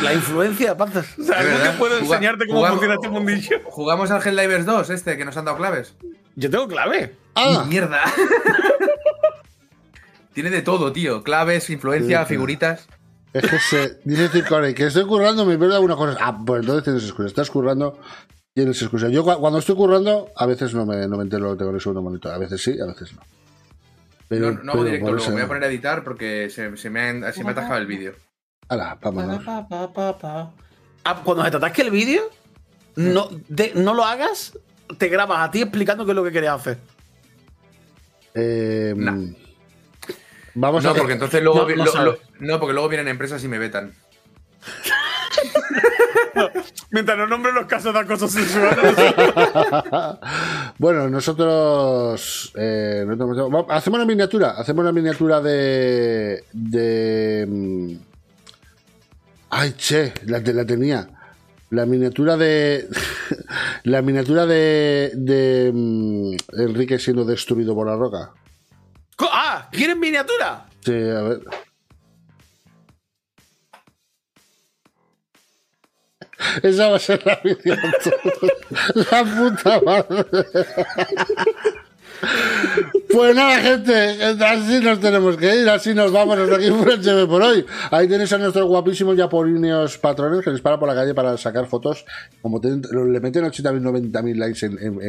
La influencia, Panzas. O sea, algo que puedo Juga- enseñarte cómo jugamos- funciona este mundillo. Jugamos al Helldivers 2, este, que nos han dado claves. Yo tengo clave. ¡Ah! ¡Mierda! Tiene de todo, tío. Claves, influencia, Sí, figuritas. Es que se dice Ciccone que estoy currando, me pierdo algunas cosas. Ah, pues entonces tienes excusa. Estás currando, tienes excusa. Yo cu- cuando estoy currando, a veces no me, no me entero lo que tengo en el segundo monitor. A veces sí, a veces no. Pero, No, no hago pero directo luego, voy a poner a editar porque se, se me, ha, se me ha atascado el vídeo. Hala, vámonos. Ah, cuando se te atasque el vídeo, no, de- no lo hagas, te grabas a ti explicando qué es lo que querías hacer. Eh, No. Vamos No, a porque entonces luego No, vi- no lo- sabes. lo- no, porque luego vienen empresas y me vetan. Mientras no nombres los casos de acoso sexual. bueno, nosotros eh, no hacemos una miniatura, hacemos una miniatura de de mm, ay che, la tenía. La miniatura de la miniatura de de mm, Enrique siendo destruido por la roca. Ah, ¿quieres miniatura? Sí, a ver. Esa va a ser la miniatura. La puta madre. Pues nada, gente, así nos tenemos que ir, así nos vamos aquí por el por hoy. Ahí tenéis a nuestros guapísimos yapolineos patrones que les paran por la calle para sacar fotos. Como le meten 80.000, 90.000 likes en, en,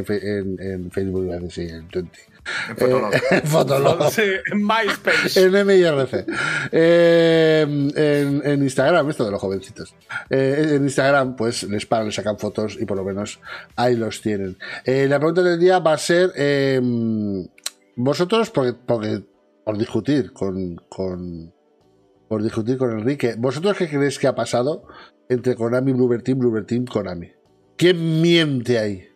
en, Facebook, iba a decir, en 20. En Fotolog. En Fotolog. Sí, en MySpace. En MIRC. Eh, en, en Instagram, esto de los jovencitos. Eh, en Instagram, pues les paran, les sacan fotos y por lo menos ahí los tienen. Eh, la pregunta del día va a ser: eh, vosotros, porque, porque por discutir con, con. Por discutir con Enrique, ¿vosotros qué creéis que ha pasado entre Konami, Bluebird Team, Bluebird Team, Konami? ¿Quién miente ahí?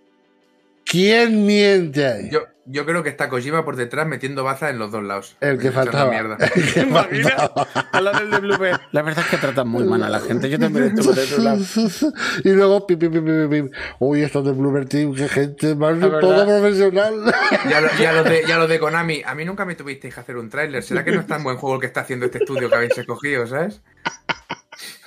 ¿Quién miente ahí? Yo, yo creo que está Kojima por detrás metiendo baza en los dos lados. El que faltaba. mierda. ¿Te imaginas? Hablar del de. La verdad es que tratan muy mal a la gente. Yo también estoy por otro lado. y luego, pim, pim, pim, pim, pim. uy, estos de Bluebird Team, qué gente más poco profesional. Ya lo, ya lo de, ya lo de Konami. A mí nunca me tuvisteis que hacer un tráiler. ¿Será que no es tan buen juego el que está haciendo este estudio que habéis escogido, sabes?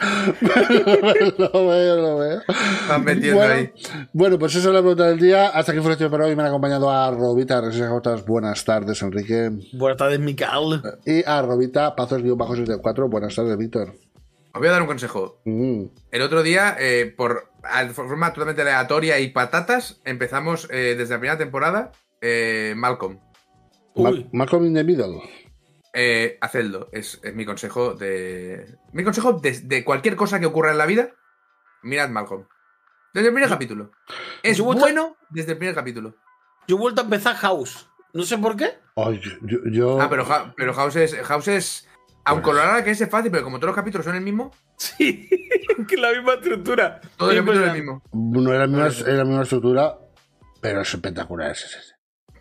lo veo, lo veo. Están metiendo Bueno, ahí. bueno, pues esa es la pregunta del día. Hasta aquí fue el para hoy. Me han acompañado a Robita Resejotas. Buenas tardes, Enrique. Buenas tardes, Micael. Y a Robita Pazos-64. Buenas tardes, Víctor. Os voy a dar un consejo. Mm. El otro día, eh, por de forma totalmente aleatoria y patatas, empezamos eh, desde la primera temporada eh, Malcolm. Uy. Ma- Malcolm in the Middle. Eh, hacedlo. Es, es mi consejo de. Mi consejo de, de cualquier cosa que ocurra en la vida. Mirad Malcolm. Desde el primer capítulo. Es a- bueno desde el primer capítulo. Yo he vuelto a empezar House. No sé por qué. Ay, yo, yo- Ah, pero, pero House es. House es. Aunque lo rara que es, es fácil, pero como todos los capítulos son el mismo, Sí, que la misma estructura. todo el capítulo es pues, el mismo. no era la misma, era la misma estructura, pero es espectacular. ese.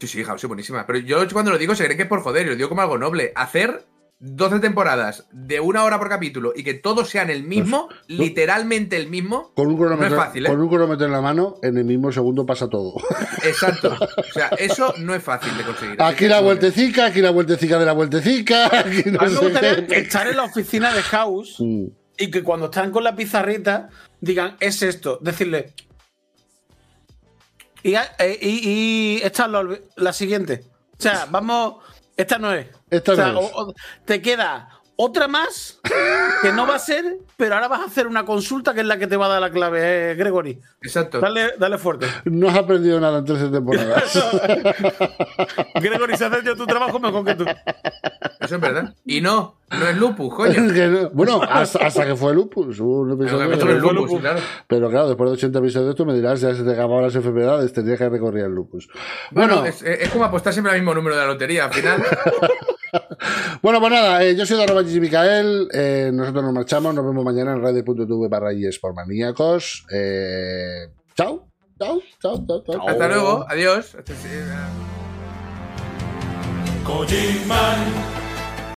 Sí, sí, House es buenísima. Pero yo cuando lo digo se cree que es por joder, y lo digo como algo noble. Hacer 12 temporadas de una hora por capítulo y que todos sean el mismo, literalmente el mismo, Con un, cronómetro, No es fácil, ¿eh? con un cronómetro en la mano, en el mismo segundo pasa todo. exacto. O sea, eso no es fácil de conseguir. Aquí la vueltecica, aquí la vueltecica de la vueltecica. Aquí no A mí me sé gustaría qué. estar en la oficina de House Mm. y que cuando están con la pizarrita digan, es esto. Decirle. Y, eh, y, y esta es la, la siguiente. O sea, vamos. Esta no es. Esta O sea, no es. o- o- te queda otra más que no va a ser, pero ahora vas a hacer una consulta que es la que te va a dar la clave, eh, Gregory. Exacto. Dale, dale fuerte. No has aprendido nada en 13 temporadas. Gregory, se hace yo tu trabajo mejor que tú. Eso es verdad. Y no, no es lupus, coño. Que no- bueno, hasta, hasta que fue Lupus. hubo un Pero episodio que esto de- no es lupus, claro. Pero claro, después de 80 episodios tú me dirás, ya se te acababan las enfermedades, tendrías que recorrer el lupus. Bueno, Bueno, es, es como apostar siempre al mismo número de la lotería. Al final, bueno, pues nada, eh, yo soy de arroba Gigi Micael, eh, nosotros nos marchamos, nos vemos mañana en radio.tv barra por maníacos. Eh, chao, chao, chao, chao, chao. Hasta luego, adiós.